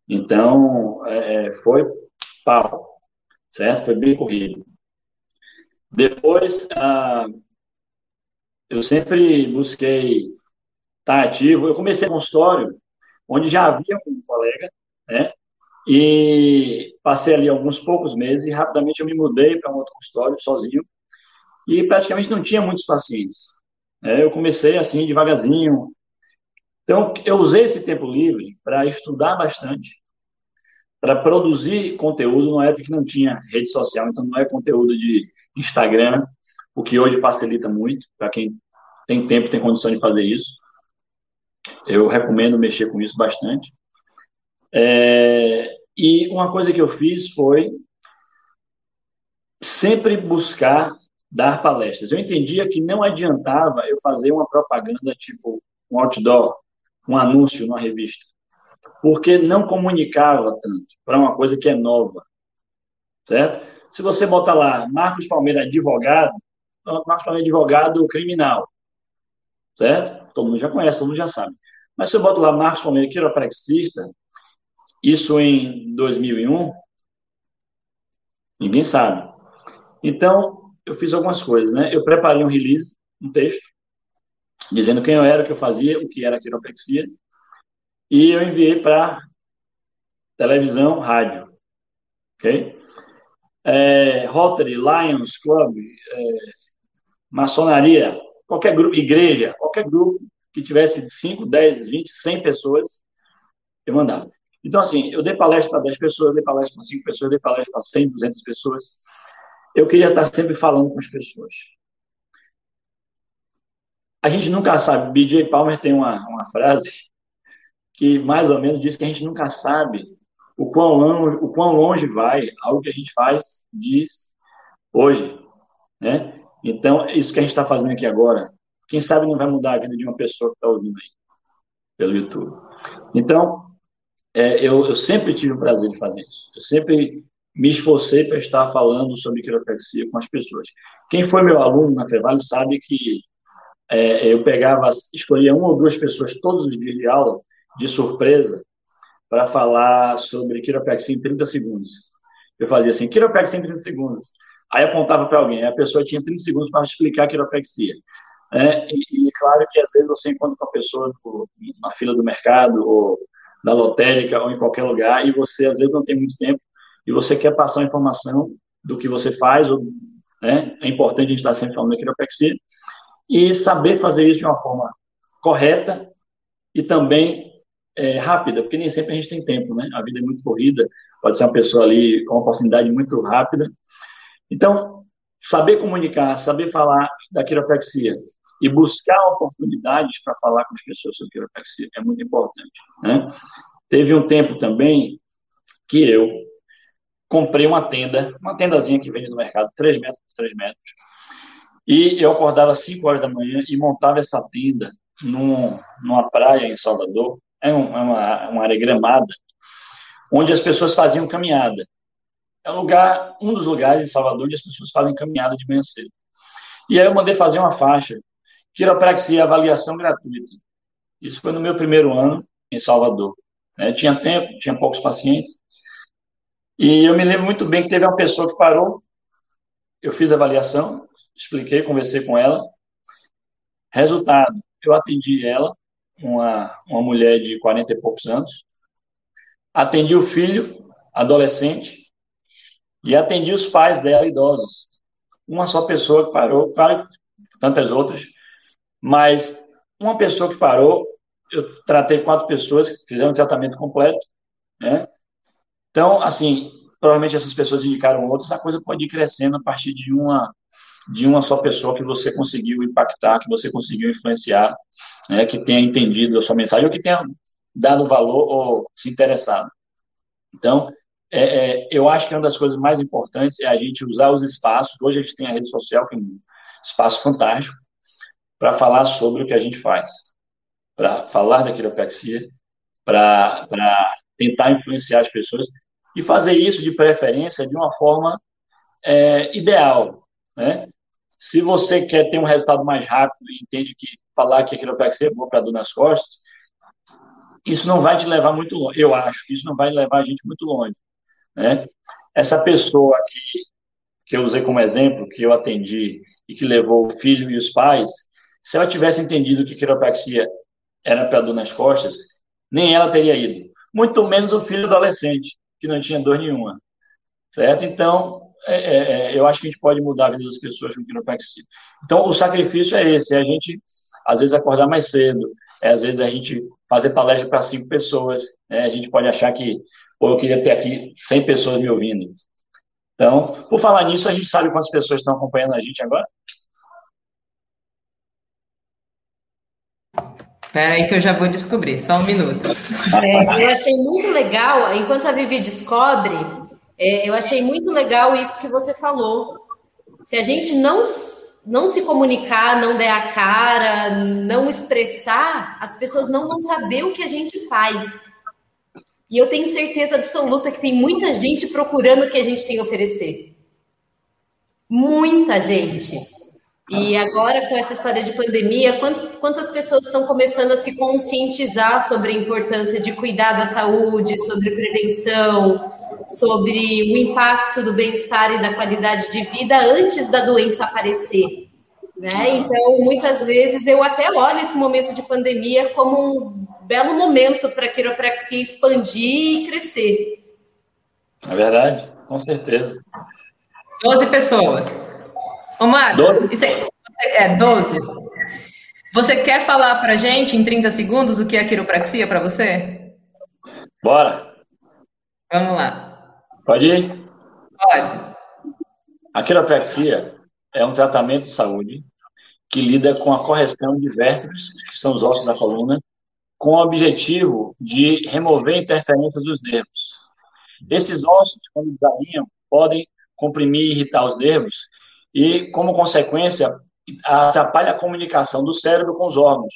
Então, é, foi pau, certo? Foi bem corrido. Depois, ah, eu sempre busquei estar ativo. Eu comecei um consultório onde já havia um colega, né? E passei ali alguns poucos meses e rapidamente eu me mudei para um outro consultório sozinho e praticamente não tinha muitos pacientes. É, eu comecei assim devagarzinho. Então eu usei esse tempo livre para estudar bastante, para produzir conteúdo numa época que não tinha rede social, então não é conteúdo de Instagram, o que hoje facilita muito para quem tem tempo, tem condição de fazer isso. Eu recomendo mexer com isso bastante. É, e uma coisa que eu fiz foi sempre buscar dar palestras. Eu entendia que não adiantava eu fazer uma propaganda tipo um outdoor, um anúncio numa revista, porque não comunicava tanto para uma coisa que é nova, certo? Se você bota lá Marcos Palmeira advogado, Marcos Palmeira advogado criminal, certo? Todo mundo já conhece, todo mundo já sabe. Mas se eu boto lá Marcos Palmeira quiropraxista, isso em 2001, ninguém sabe. Então, eu fiz algumas coisas, né? Eu preparei um release, um texto, dizendo quem eu era, o que eu fazia, o que era quiropraxia, e eu enviei para televisão, rádio, ok? É, Rotary, Lions Club, é, maçonaria, qualquer grupo, igreja, qualquer grupo que tivesse 5, 10, 20, 100 pessoas, eu mandava. Então, assim, eu dei palestra para 10 pessoas, eu dei palestra para 5 pessoas, eu dei palestra para 100, 200 pessoas. Eu queria estar sempre falando com as pessoas. A gente nunca sabe. BJ Palmer tem uma, uma frase que mais ou menos diz que a gente nunca sabe o quão, longe, o quão longe vai algo que a gente faz, diz hoje. Né? Então, isso que a gente está fazendo aqui agora, quem sabe não vai mudar a vida de uma pessoa que está ouvindo aí, pelo YouTube. Então, é, eu, eu, sempre tive o prazer de fazer isso. Eu sempre me esforcei para estar falando sobre quiropraxia com as pessoas. Quem foi meu aluno na Fevale sabe que é, eu pegava, escolhia uma ou duas pessoas todos os dias de aula, de surpresa, para falar sobre quiropraxia em 30 segundos. Eu fazia assim, quiropraxia em 30 segundos. Aí apontava para alguém, a pessoa tinha 30 segundos para explicar a quiropraxia. É, e, e, claro que às vezes você encontra com a pessoa na fila do mercado ou da lotérica ou em qualquer lugar, e você às vezes não tem muito tempo, e você quer passar a informação do que você faz, ou, né? é importante a gente estar sempre falando da quiropraxia, e saber fazer isso de uma forma correta e também é, rápida, porque nem sempre a gente tem tempo, né? A vida é muito corrida, pode ser uma pessoa ali com uma oportunidade muito rápida. Então, saber comunicar, saber falar da quiropraxia e buscar oportunidades para falar com as pessoas sobre quiropraxia é muito importante. Né? Teve um tempo também que eu comprei uma tenda, uma tendazinha que vende no mercado, 3 metros por 3 metros, e eu acordava às 5 horas da manhã e montava essa tenda num, numa praia em Salvador, é, um, é uma, uma área gramada, onde as pessoas faziam caminhada. É um lugar, um dos lugares em Salvador onde as pessoas fazem caminhada de manhã cedo. E aí eu mandei fazer uma faixa Quiropraxia, avaliação gratuita. Isso foi no meu primeiro ano em Salvador. É, tinha tempo, tinha poucos pacientes. E eu me lembro muito bem que teve uma pessoa que parou. Eu fiz a avaliação, expliquei, conversei com ela. Resultado, eu atendi ela, uma, uma mulher de 40 e poucos anos. Atendi o filho, adolescente, e atendi os pais dela, idosos. Uma só pessoa que parou, claro, tantas outras, mas uma pessoa que parou, eu tratei quatro pessoas que fizeram um tratamento completo, né? Então, assim, provavelmente essas pessoas indicaram outras, a coisa pode ir crescendo a partir de uma de uma só pessoa que você conseguiu impactar, que você conseguiu influenciar, né, que tenha entendido a sua mensagem ou que tenha dado valor ou se interessado. Então, é, é, eu acho que uma das coisas mais importantes é a gente usar os espaços. Hoje a gente tem a rede social, que é um espaço fantástico, para falar sobre o que a gente faz, para falar da quiropraxia, para tentar influenciar as pessoas e fazer isso de preferência de uma forma é, ideal, né? Se você quer ter um resultado mais rápido e entende que falar que a quiropraxia é boa para dor nas costas, isso não vai te levar muito longe. Eu acho que isso não vai levar a gente muito longe, né? Essa pessoa que que eu usei como exemplo, que eu atendi e que levou o filho e os pais, se ela tivesse entendido que quiropraxia era para dor nas costas, nem ela teria ido. Muito menos o filho adolescente, que não tinha dor nenhuma. Certo? Então, é, é, é, eu acho que a gente pode mudar a vida das pessoas com quiropraxia. Então, o sacrifício é esse, é a gente, às vezes, acordar mais cedo, é, às vezes, a gente fazer palestra para cinco pessoas, né? a gente pode achar que, pô, eu queria ter aqui 100 pessoas me ouvindo. Então, por falar nisso, a gente sabe quantas pessoas estão acompanhando a gente agora? Espera aí que eu já vou descobrir, só um minuto. É, eu achei muito legal, enquanto a Vivi descobre, é, eu achei muito legal isso que você falou. Se a gente não, não se comunicar, não der a cara, não expressar, as pessoas não vão saber o que a gente faz. E eu tenho certeza absoluta que tem muita gente procurando o que a gente tem a oferecer. Muita gente. E agora, com essa história de pandemia, quantas pessoas estão começando a se conscientizar sobre a importância de cuidar da saúde, sobre prevenção, sobre o impacto do bem-estar e da qualidade de vida antes da doença aparecer. Né? Então, muitas vezes eu até olho esse momento de pandemia como um belo momento para a quiropraxia expandir e crescer. É verdade, com certeza. 12 pessoas. Ô, Marcos, isso é, é 12. Você quer falar para gente em 30 segundos o que é quiropraxia para você? Bora. Vamos lá. Pode ir? Pode. A quiropraxia é um tratamento de saúde que lida com a correção de vértebras, que são os ossos da coluna, com o objetivo de remover interferências dos nervos. Esses ossos, quando desalinham, podem comprimir e irritar os nervos e, como consequência, atrapalha a comunicação do cérebro com os órgãos.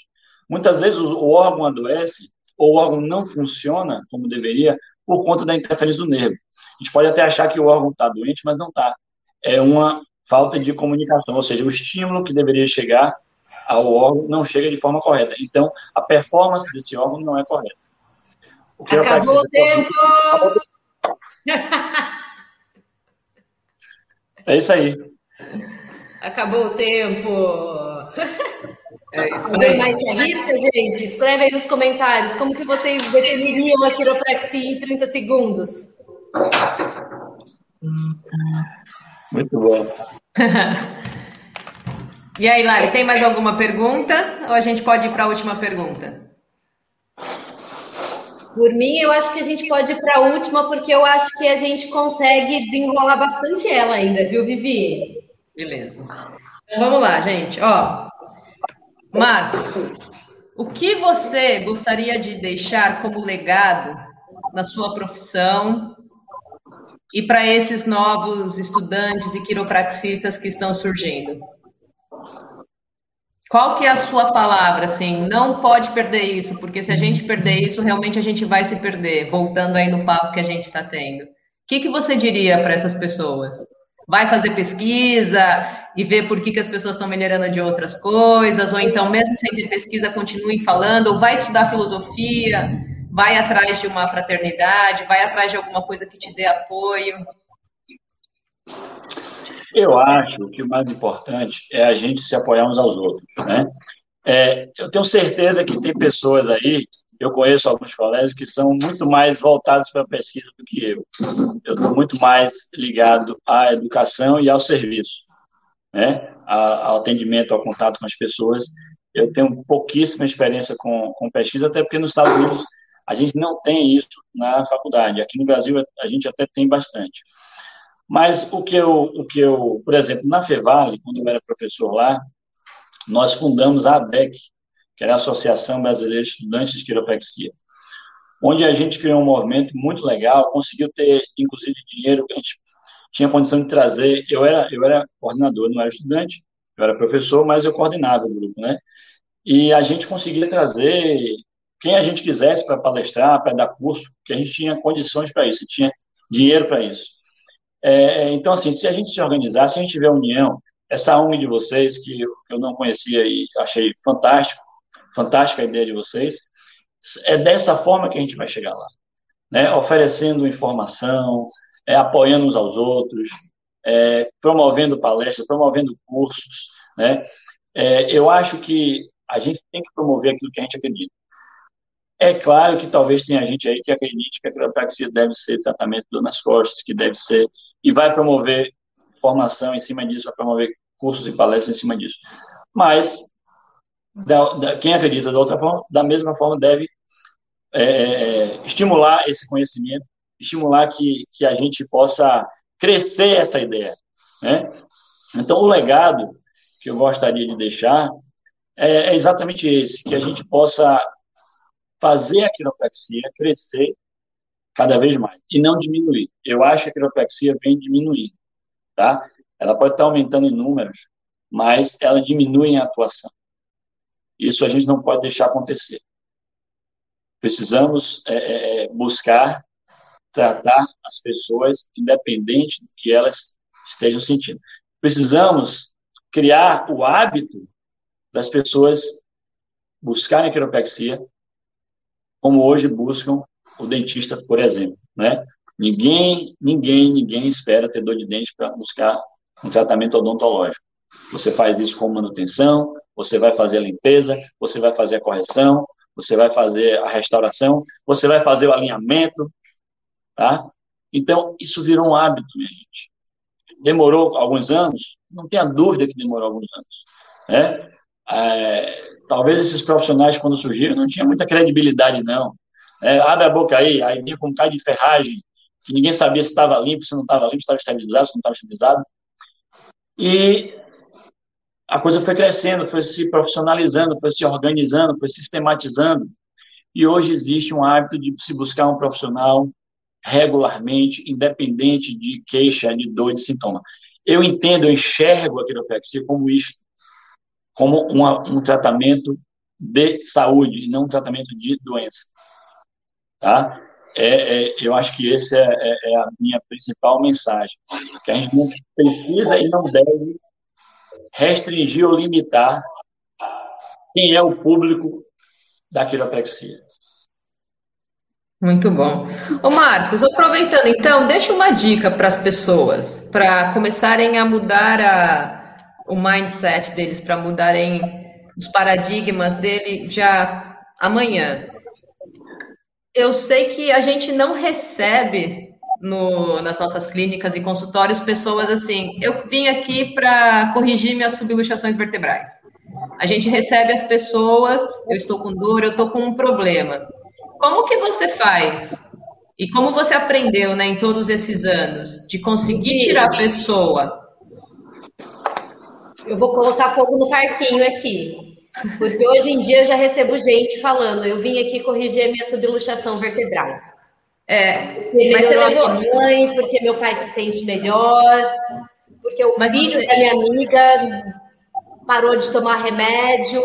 Muitas vezes o órgão adoece ou o órgão não funciona como deveria por conta da interferência do nervo. A gente pode até achar que o órgão está doente, mas não está. É uma falta de comunicação, ou seja, o estímulo que deveria chegar ao órgão não chega de forma correta. Então, a performance desse órgão não é correta. O Acabou o tempo! É isso aí. Acabou o tempo. É isso aí. mais arrisca, gente? Escreve aí nos comentários como que vocês definiriam a quiropraxia em 30 segundos. Muito bom. e aí, Lari, tem mais alguma pergunta? Ou a gente pode ir para a última pergunta? Por mim, eu acho que a gente pode ir para a última, porque eu acho que a gente consegue desenrolar bastante ela ainda, viu, Vivi? Beleza. Então vamos lá, gente. Ó, Marcos, o que você gostaria de deixar como legado na sua profissão e para esses novos estudantes e quiropraxistas que estão surgindo? Qual que é a sua palavra, assim, não pode perder isso, porque se a gente perder isso, realmente a gente vai se perder, voltando aí no papo que a gente está tendo. O que, que você diria para essas pessoas? Vai fazer pesquisa e ver por que, que as pessoas estão melhorando de outras coisas, ou então, mesmo sem ter pesquisa, continuem falando, ou vai estudar filosofia, vai atrás de uma fraternidade, vai atrás de alguma coisa que te dê apoio? Eu acho que o mais importante é a gente se apoiar uns aos outros, né? É, eu tenho certeza que tem pessoas aí, eu conheço alguns colégios que são muito mais voltados para a pesquisa do que eu. Eu estou muito mais ligado à educação e ao serviço, né? ao atendimento, ao contato com as pessoas. Eu tenho pouquíssima experiência com, com pesquisa, até porque nos Estados Unidos a gente não tem isso na faculdade. Aqui no Brasil a gente até tem bastante. Mas o que eu, o que eu, por exemplo, na Fevale, quando eu era professor lá, nós fundamos a ABEC, que era a Associação Brasileira de Estudantes de Quiropraxia, onde a gente criou um movimento muito legal, conseguiu ter, inclusive, dinheiro que a gente tinha condição de trazer. Eu era, eu era coordenador, não era estudante, eu era professor, mas eu coordenava o grupo, né? E a gente conseguia trazer quem a gente quisesse para palestrar, para dar curso, que a gente tinha condições para isso, tinha dinheiro para isso. É, então, assim, se a gente se organizar, se a gente tiver união, essa ONG de vocês, que eu, que eu não conhecia e achei fantástico, fantástica a ideia de vocês, é dessa forma que a gente vai chegar lá, né? Oferecendo informação, é, apoiando uns aos outros, é, promovendo palestras, promovendo cursos, né? É, eu acho que a gente tem que promover aquilo que a gente acredita. É claro que talvez tenha gente aí que acredite que a quiropraxia deve ser tratamento de nas costas, que deve ser, e vai promover formação em cima disso, vai promover cursos e palestras em cima disso. Mas, da, da, quem acredita da outra forma, da mesma forma, deve é, é, estimular esse conhecimento, estimular que, que a gente possa crescer essa ideia. Né? Então, o legado que eu gostaria de deixar é, é exatamente esse, que a gente possa fazer a quiropraxia crescer cada vez mais e não diminuir. Eu acho que a quiropraxia vem diminuindo, tá? Ela pode estar aumentando em números, mas ela diminui em atuação. Isso a gente não pode deixar acontecer. Precisamos é, é, é buscar tratar as pessoas independente do que elas estejam sentindo. Precisamos criar o hábito das pessoas buscarem a quiropraxia como hoje buscam o dentista, por exemplo, né? Ninguém, ninguém, ninguém espera ter dor de dente para buscar um tratamento odontológico. Você faz isso com manutenção, você vai fazer a limpeza, você vai fazer a correção, você vai fazer a restauração, você vai fazer o alinhamento, tá? Então, isso virou um hábito, minha gente. Demorou alguns anos? Não tenha dúvida que demorou alguns anos, né? É, talvez esses profissionais, quando surgiram, não tinham muita credibilidade, não. É, abre a boca aí, aí vinha com um cara de ferragem, que ninguém sabia se estava limpo, se não estava limpo, se estava esterilizado, se não estava esterilizado. E a coisa foi crescendo, foi se profissionalizando, foi se organizando, foi sistematizando. E hoje existe um hábito de se buscar um profissional regularmente, independente de queixa, de dor, de sintoma. Eu entendo, eu enxergo a quiropraxia como isto como uma, um tratamento de saúde não um tratamento de doença. Tá? É, é, eu acho que essa é, é, é, a minha principal mensagem. Que a gente não precisa e não deve restringir ou limitar quem é o público da quiropraxia. Muito bom. Ô Marcos, aproveitando então, deixa uma dica para as pessoas, para começarem a mudar a, o mindset deles para mudarem os paradigmas dele já amanhã. Eu sei que a gente não recebe no, nas nossas clínicas e consultórios pessoas assim, eu vim aqui para corrigir minhas subluxações vertebrais. A gente recebe as pessoas, eu estou com dor, eu estou com um problema. Como que você faz? E como você aprendeu, né, em todos esses anos, de conseguir tirar a pessoa eu vou colocar fogo no parquinho aqui. Porque hoje em dia eu já recebo gente falando, eu vim aqui corrigir a minha subluxação vertebral. É, porque mas você levou mãe, porque meu pai se sente melhor, porque o mas filho você... da minha amiga parou de tomar remédio.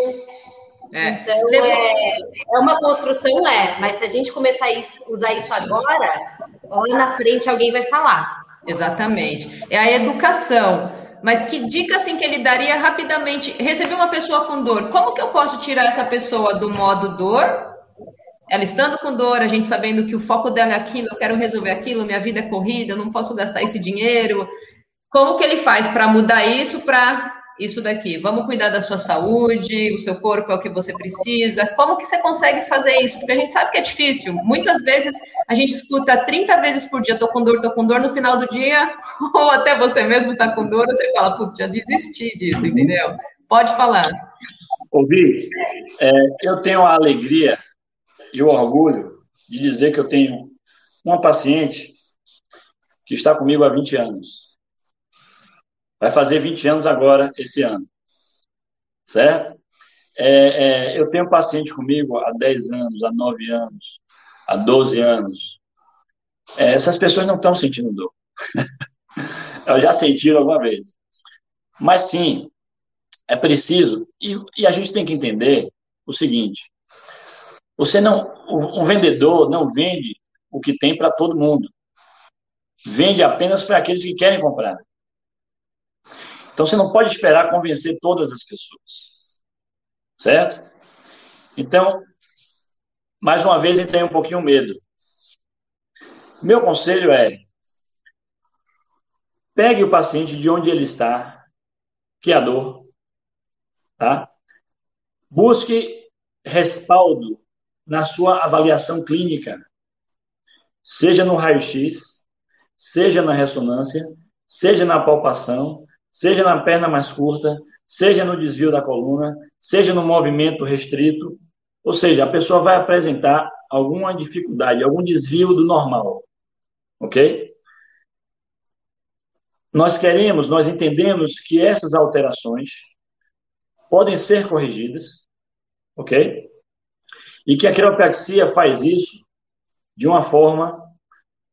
É. Então, levou... é, é uma construção, é, mas se a gente começar a usar isso agora, lá na frente alguém vai falar. Exatamente. É a educação. Mas que dica assim que ele daria rapidamente? Recebi uma pessoa com dor. Como que eu posso tirar essa pessoa do modo dor? Ela estando com dor, a gente sabendo que o foco dela é aquilo, eu quero resolver aquilo, minha vida é corrida, eu não posso gastar esse dinheiro. Como que ele faz para mudar isso para isso daqui. Vamos cuidar da sua saúde, o seu corpo é o que você precisa. Como que você consegue fazer isso? Porque a gente sabe que é difícil. Muitas vezes a gente escuta 30 vezes por dia, tô com dor, tô com dor, no final do dia, ou até você mesmo tá com dor, você fala, putz, já desisti disso, entendeu? Pode falar. Ouvi, é, eu tenho a alegria e o orgulho de dizer que eu tenho uma paciente que está comigo há 20 anos. Vai fazer 20 anos agora, esse ano. Certo? É, é, eu tenho paciente comigo há 10 anos, há 9 anos, há 12 anos. É, essas pessoas não estão sentindo dor. Elas já sentiram alguma vez. Mas sim, é preciso, e, e, a gente tem que entender o seguinte: você não, um vendedor não vende o que tem para todo mundo. Vende apenas para aqueles que querem comprar. Então você não pode esperar convencer todas as pessoas. Certo? Então, mais uma vez entrei um pouquinho medo. Meu conselho é pegue o paciente de onde ele está, que é a dor, tá? Busque respaldo na sua avaliação clínica, seja no raio-x, seja na ressonância, seja na palpação, seja na perna mais curta, seja no desvio da coluna, seja no movimento restrito, ou seja, a pessoa vai apresentar alguma dificuldade, algum desvio do normal, ok? Nós queremos, nós entendemos que essas alterações podem ser corrigidas, ok? E que a quiropraxia faz isso de uma forma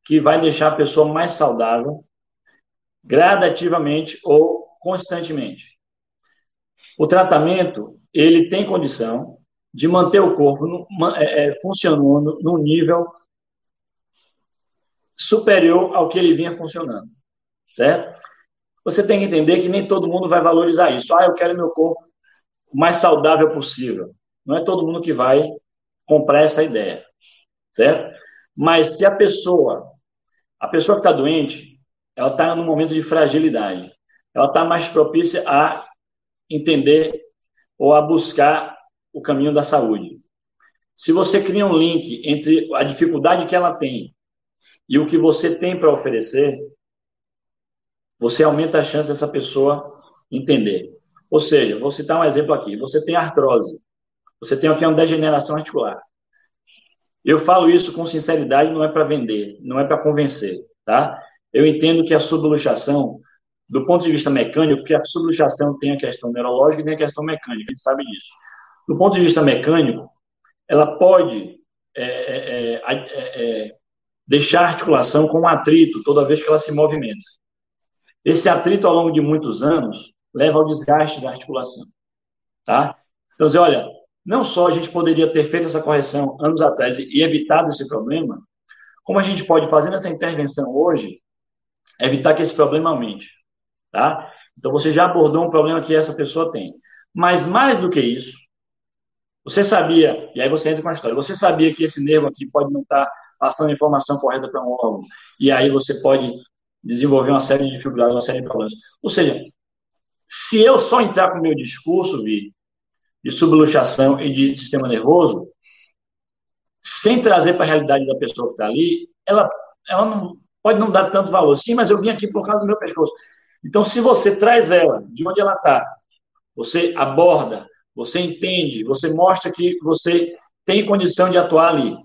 que vai deixar a pessoa mais saudável, gradativamente ou constantemente. O tratamento, ele tem condição de manter o corpo no, é, é, funcionando num nível superior ao que ele vinha funcionando certo? Você tem que entender que nem todo mundo vai valorizar isso. Ah, eu quero meu corpo o mais saudável possível. Não é todo mundo que vai comprar essa ideia, certo? Mas se a pessoa, a pessoa que está doente, ela está num momento de fragilidade, ela está mais propícia a entender ou a buscar o caminho da saúde. Se você cria um link entre a dificuldade que ela tem e o que você tem para oferecer, você aumenta a chance dessa pessoa entender. Ou seja, vou citar um exemplo aqui. Você tem artrose. Você tem aqui uma degeneração articular. Eu falo isso com sinceridade, não é para vender, não é para convencer, tá? Eu entendo que a subluxação, do ponto de vista mecânico, porque a subluxação tem a questão neurológica e tem a questão mecânica, a gente sabe disso. Do ponto de vista mecânico, ela pode é, é, é, é, é deixar a articulação com um atrito toda vez que ela se movimenta. Esse atrito ao longo de muitos anos leva ao desgaste da articulação, tá? Então, dizer, olha, não só a gente poderia ter feito essa correção anos atrás e evitado esse problema, como a gente pode fazer essa intervenção hoje, evitar que esse problema aumente, tá? Então, você já abordou um problema que essa pessoa tem. Mas mais do que isso, você sabia, e aí você entra com a história, você sabia que esse nervo aqui pode não estar passando a informação correta para um órgão, e aí você pode desenvolver uma série de dificuldades, uma série de problemas. Ou seja, se eu só entrar com o meu discurso, Vi, de subluxação e de sistema nervoso, sem trazer para a realidade da pessoa que está ali, ela, ela não, pode não dar tanto valor. Sim, mas eu vim aqui por causa do meu pescoço. Então, se você traz ela de onde ela está, você aborda, você entende, você mostra que você tem condição de atuar ali,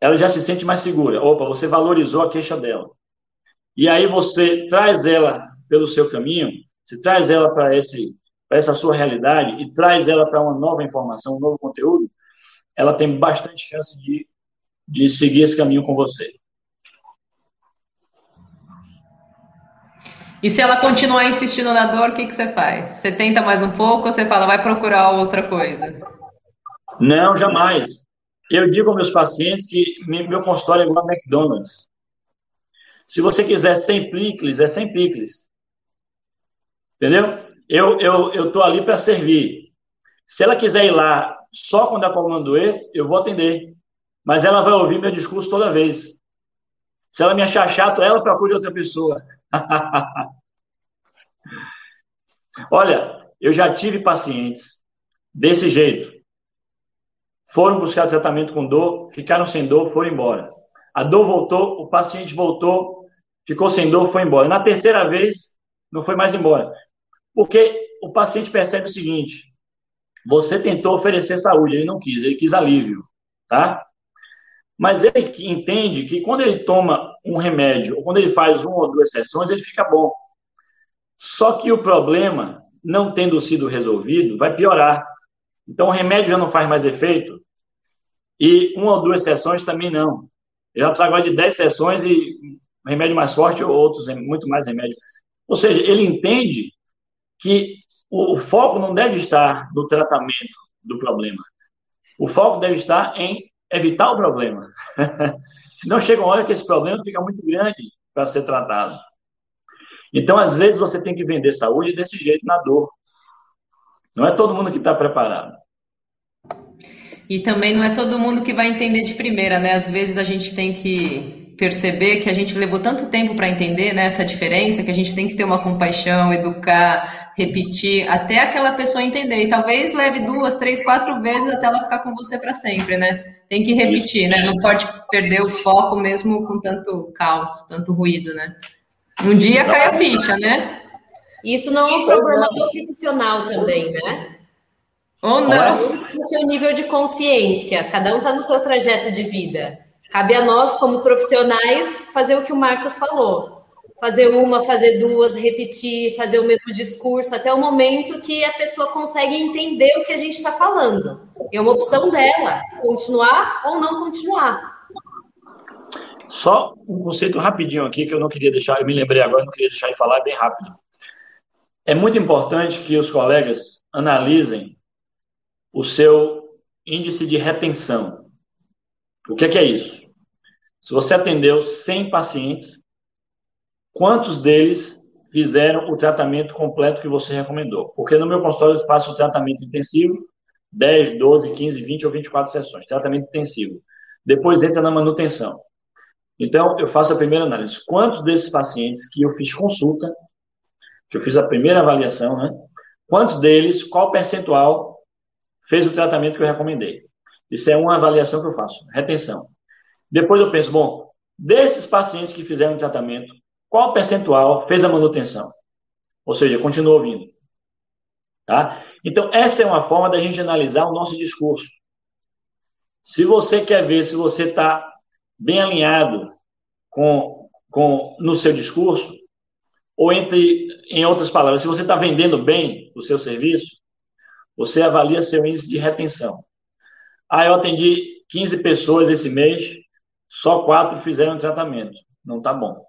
ela já se sente mais segura. Opa, você valorizou a queixa dela. E aí você traz ela pelo seu caminho, você traz ela para esse para essa sua realidade e traz ela para uma nova informação, um novo conteúdo, ela tem bastante chance de, de seguir esse caminho com você. E se ela continuar insistindo na dor, o que, que você faz? Você tenta mais um pouco ou você fala, vai procurar outra coisa? Não, jamais. Eu digo aos meus pacientes que meu consultório é igual a McDonald's. Se você quiser sem picles, é sem picles. Entendeu? Eu eu eu tô ali para servir. Se ela quiser ir lá só quando a coluna doer, eu vou atender. Mas ela vai ouvir meu discurso toda vez. Se ela me achar chato, ela procure outra pessoa. Olha, eu já tive pacientes desse jeito. Foram buscar tratamento com dor, ficaram sem dor, foram embora. A dor voltou, o paciente voltou, ficou sem dor, foi embora. Na terceira vez, não foi mais embora. Porque o paciente percebe o seguinte: você tentou oferecer saúde, ele não quis, ele quis alívio, tá? Mas ele entende que quando ele toma um remédio, ou quando ele faz uma ou duas sessões, ele fica bom. Só que o problema, não tendo sido resolvido, vai piorar. Então o remédio já não faz mais efeito, e uma ou duas sessões também não. Ele vai precisar agora de dez sessões e remédio mais forte ou outros, muito mais remédio. Ou seja, ele entende que o foco não deve estar no tratamento do problema. O foco deve estar em evitar o problema. Senão chega uma hora que esse problema fica muito grande para ser tratado. Então, às vezes, você tem que vender saúde desse jeito, na dor. Não é todo mundo que está preparado. E também não é todo mundo que vai entender de primeira, né? Às vezes a gente tem que perceber que a gente levou tanto tempo para entender né, essa diferença, que a gente tem que ter uma compaixão, educar, repetir, até aquela pessoa entender. E talvez leve duas, três, quatro vezes até ela ficar com você para sempre, né? Tem que repetir, né? Não pode perder o foco mesmo com tanto caos, tanto ruído, né? Um dia cai a ficha, né? Isso não é um problema profissional também, né? Ou não. O seu nível de consciência, cada um está no seu trajeto de vida. Cabe a nós, como profissionais, fazer o que o Marcos falou. Fazer uma, fazer duas, repetir, fazer o mesmo discurso, até o momento que a pessoa consegue entender o que a gente está falando. É uma opção dela, continuar ou não continuar. Só um conceito rapidinho aqui que eu não queria deixar, eu me lembrei agora, não queria deixar de falar bem rápido. É muito importante que os colegas analisem o seu índice de retenção. O que é, que é isso? Se você atendeu 100 pacientes, quantos deles fizeram o tratamento completo que você recomendou? Porque no meu consultório eu faço o tratamento intensivo, 10, 12, 15, 20 ou 24 sessões, tratamento intensivo. Depois entra na manutenção. Então, eu faço a primeira análise. Quantos desses pacientes que eu fiz consulta, que eu fiz a primeira avaliação, né? Quantos deles, qual percentual fez o tratamento que eu recomendei? Isso é uma avaliação que eu faço, retenção. Depois eu penso, bom, desses pacientes que fizeram o tratamento, qual percentual fez a manutenção? Ou seja, continua ouvindo. Tá? Então, essa é uma forma da gente analisar o nosso discurso. Se você quer ver se você está bem alinhado com, com no seu discurso, ou entre, em outras palavras, se você está vendendo bem o seu serviço, você avalia seu índice de retenção. Ah, eu atendi 15 pessoas esse mês, só quatro fizeram tratamento. Não está bom.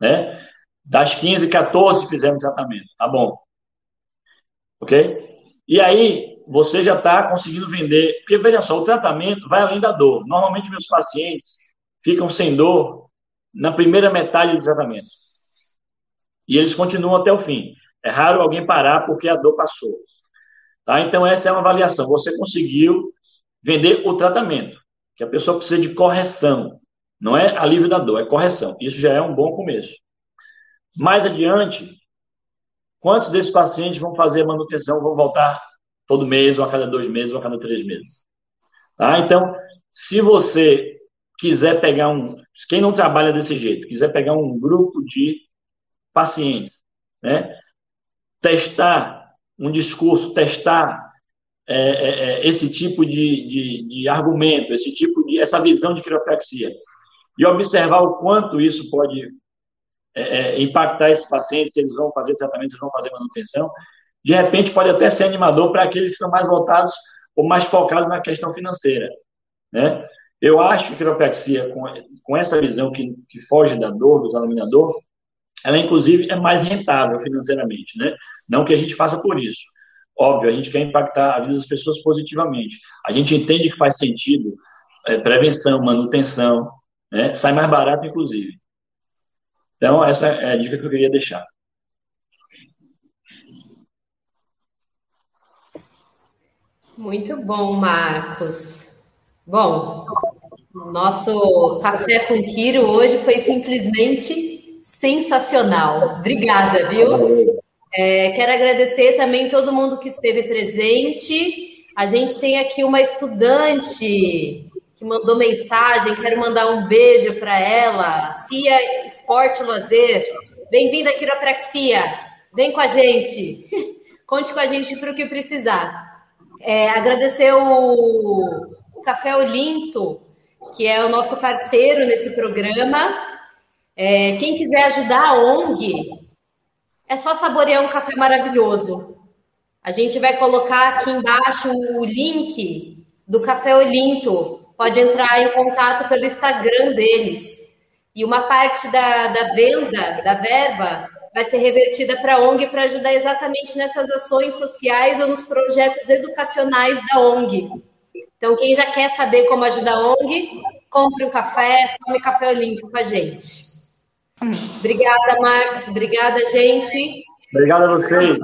Né? Das 15, 14 fizeram tratamento. Tá bom. Ok? E aí, você já está conseguindo vender. Porque, veja só, o tratamento vai além da dor. Normalmente, meus pacientes ficam sem dor na primeira metade do tratamento. E eles continuam até o fim. É raro alguém parar porque a dor passou. Tá? Então, essa é uma avaliação. Você conseguiu vender o tratamento, que a pessoa precisa de correção. Não é alívio da dor, é correção. Isso já é um bom começo. Mais adiante, quantos desses pacientes vão fazer manutenção, vão voltar todo mês, ou a cada dois meses, ou a cada três meses? Tá? Então, se você quiser pegar um. Quem não trabalha desse jeito, quiser pegar um grupo de pacientes, né? testar um discurso, testar é, é, é, esse tipo de, de, de, argumento, esse tipo de essa visão de quiropraxia e observar o quanto isso pode é, é, impactar esses pacientes, se eles vão fazer tratamento, se eles vão fazer manutenção, de repente pode até ser animador para aqueles que estão mais voltados ou mais focados na questão financeira, né? Eu acho que a quiropraxia, com, com essa visão que, que foge da dor, do denominador, ela inclusive é mais rentável financeiramente, né? Não que a gente faça por isso, Óbvio, a gente quer impactar a vida das pessoas positivamente. A gente entende que faz sentido é, prevenção, manutenção, né? sai mais barato, inclusive. Então, essa é a dica que eu queria deixar. Muito bom, Marcos. Bom, nosso café com Kiro hoje foi simplesmente sensacional. Obrigada, viu? É, quero agradecer também todo mundo que esteve presente. A gente tem aqui uma estudante que mandou mensagem, quero mandar um beijo para ela. Cia Esporte Lazer. Bem-vinda, Quiropraxia. Vem com a gente. Conte com a gente para o que precisar. É, agradecer o, o Café Olinto, que é o nosso parceiro nesse programa. É, quem quiser ajudar a ONG, é só saborear um café maravilhoso. A gente vai colocar aqui embaixo o link do Café Olinto. Pode entrar em contato pelo Instagram deles. E uma parte da, da venda, da verba, vai ser revertida para a ONG para ajudar exatamente nessas ações sociais ou nos projetos educacionais da ONG. Então, quem já quer saber como ajudar a ONG, compre um café, tome café Olinto com a gente. Obrigada, Marcos. Obrigada, gente. Obrigado a vocês.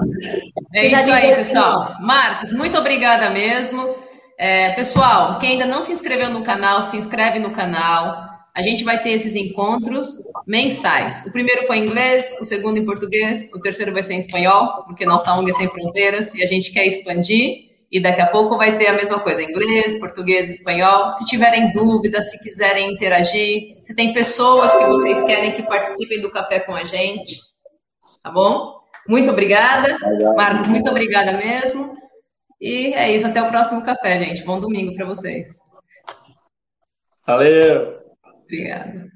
É isso aí, pessoal. Marcos, muito obrigada mesmo. É, pessoal, quem ainda não se inscreveu no canal, se inscreve no canal. a gente vai ter esses encontros mensais. O primeiro foi em inglês, o segundo em português, o terceiro vai ser em espanhol, porque nossa ONG é sem fronteiras e a gente quer expandir. E daqui a pouco vai ter a mesma coisa, inglês, português, espanhol. Se tiverem dúvidas, se quiserem interagir, se tem pessoas que vocês querem que participem do café com a gente, tá bom? Muito obrigada. Marcos, muito obrigada mesmo. E é isso, até o próximo café, gente. Bom domingo para vocês. Valeu! Obrigada.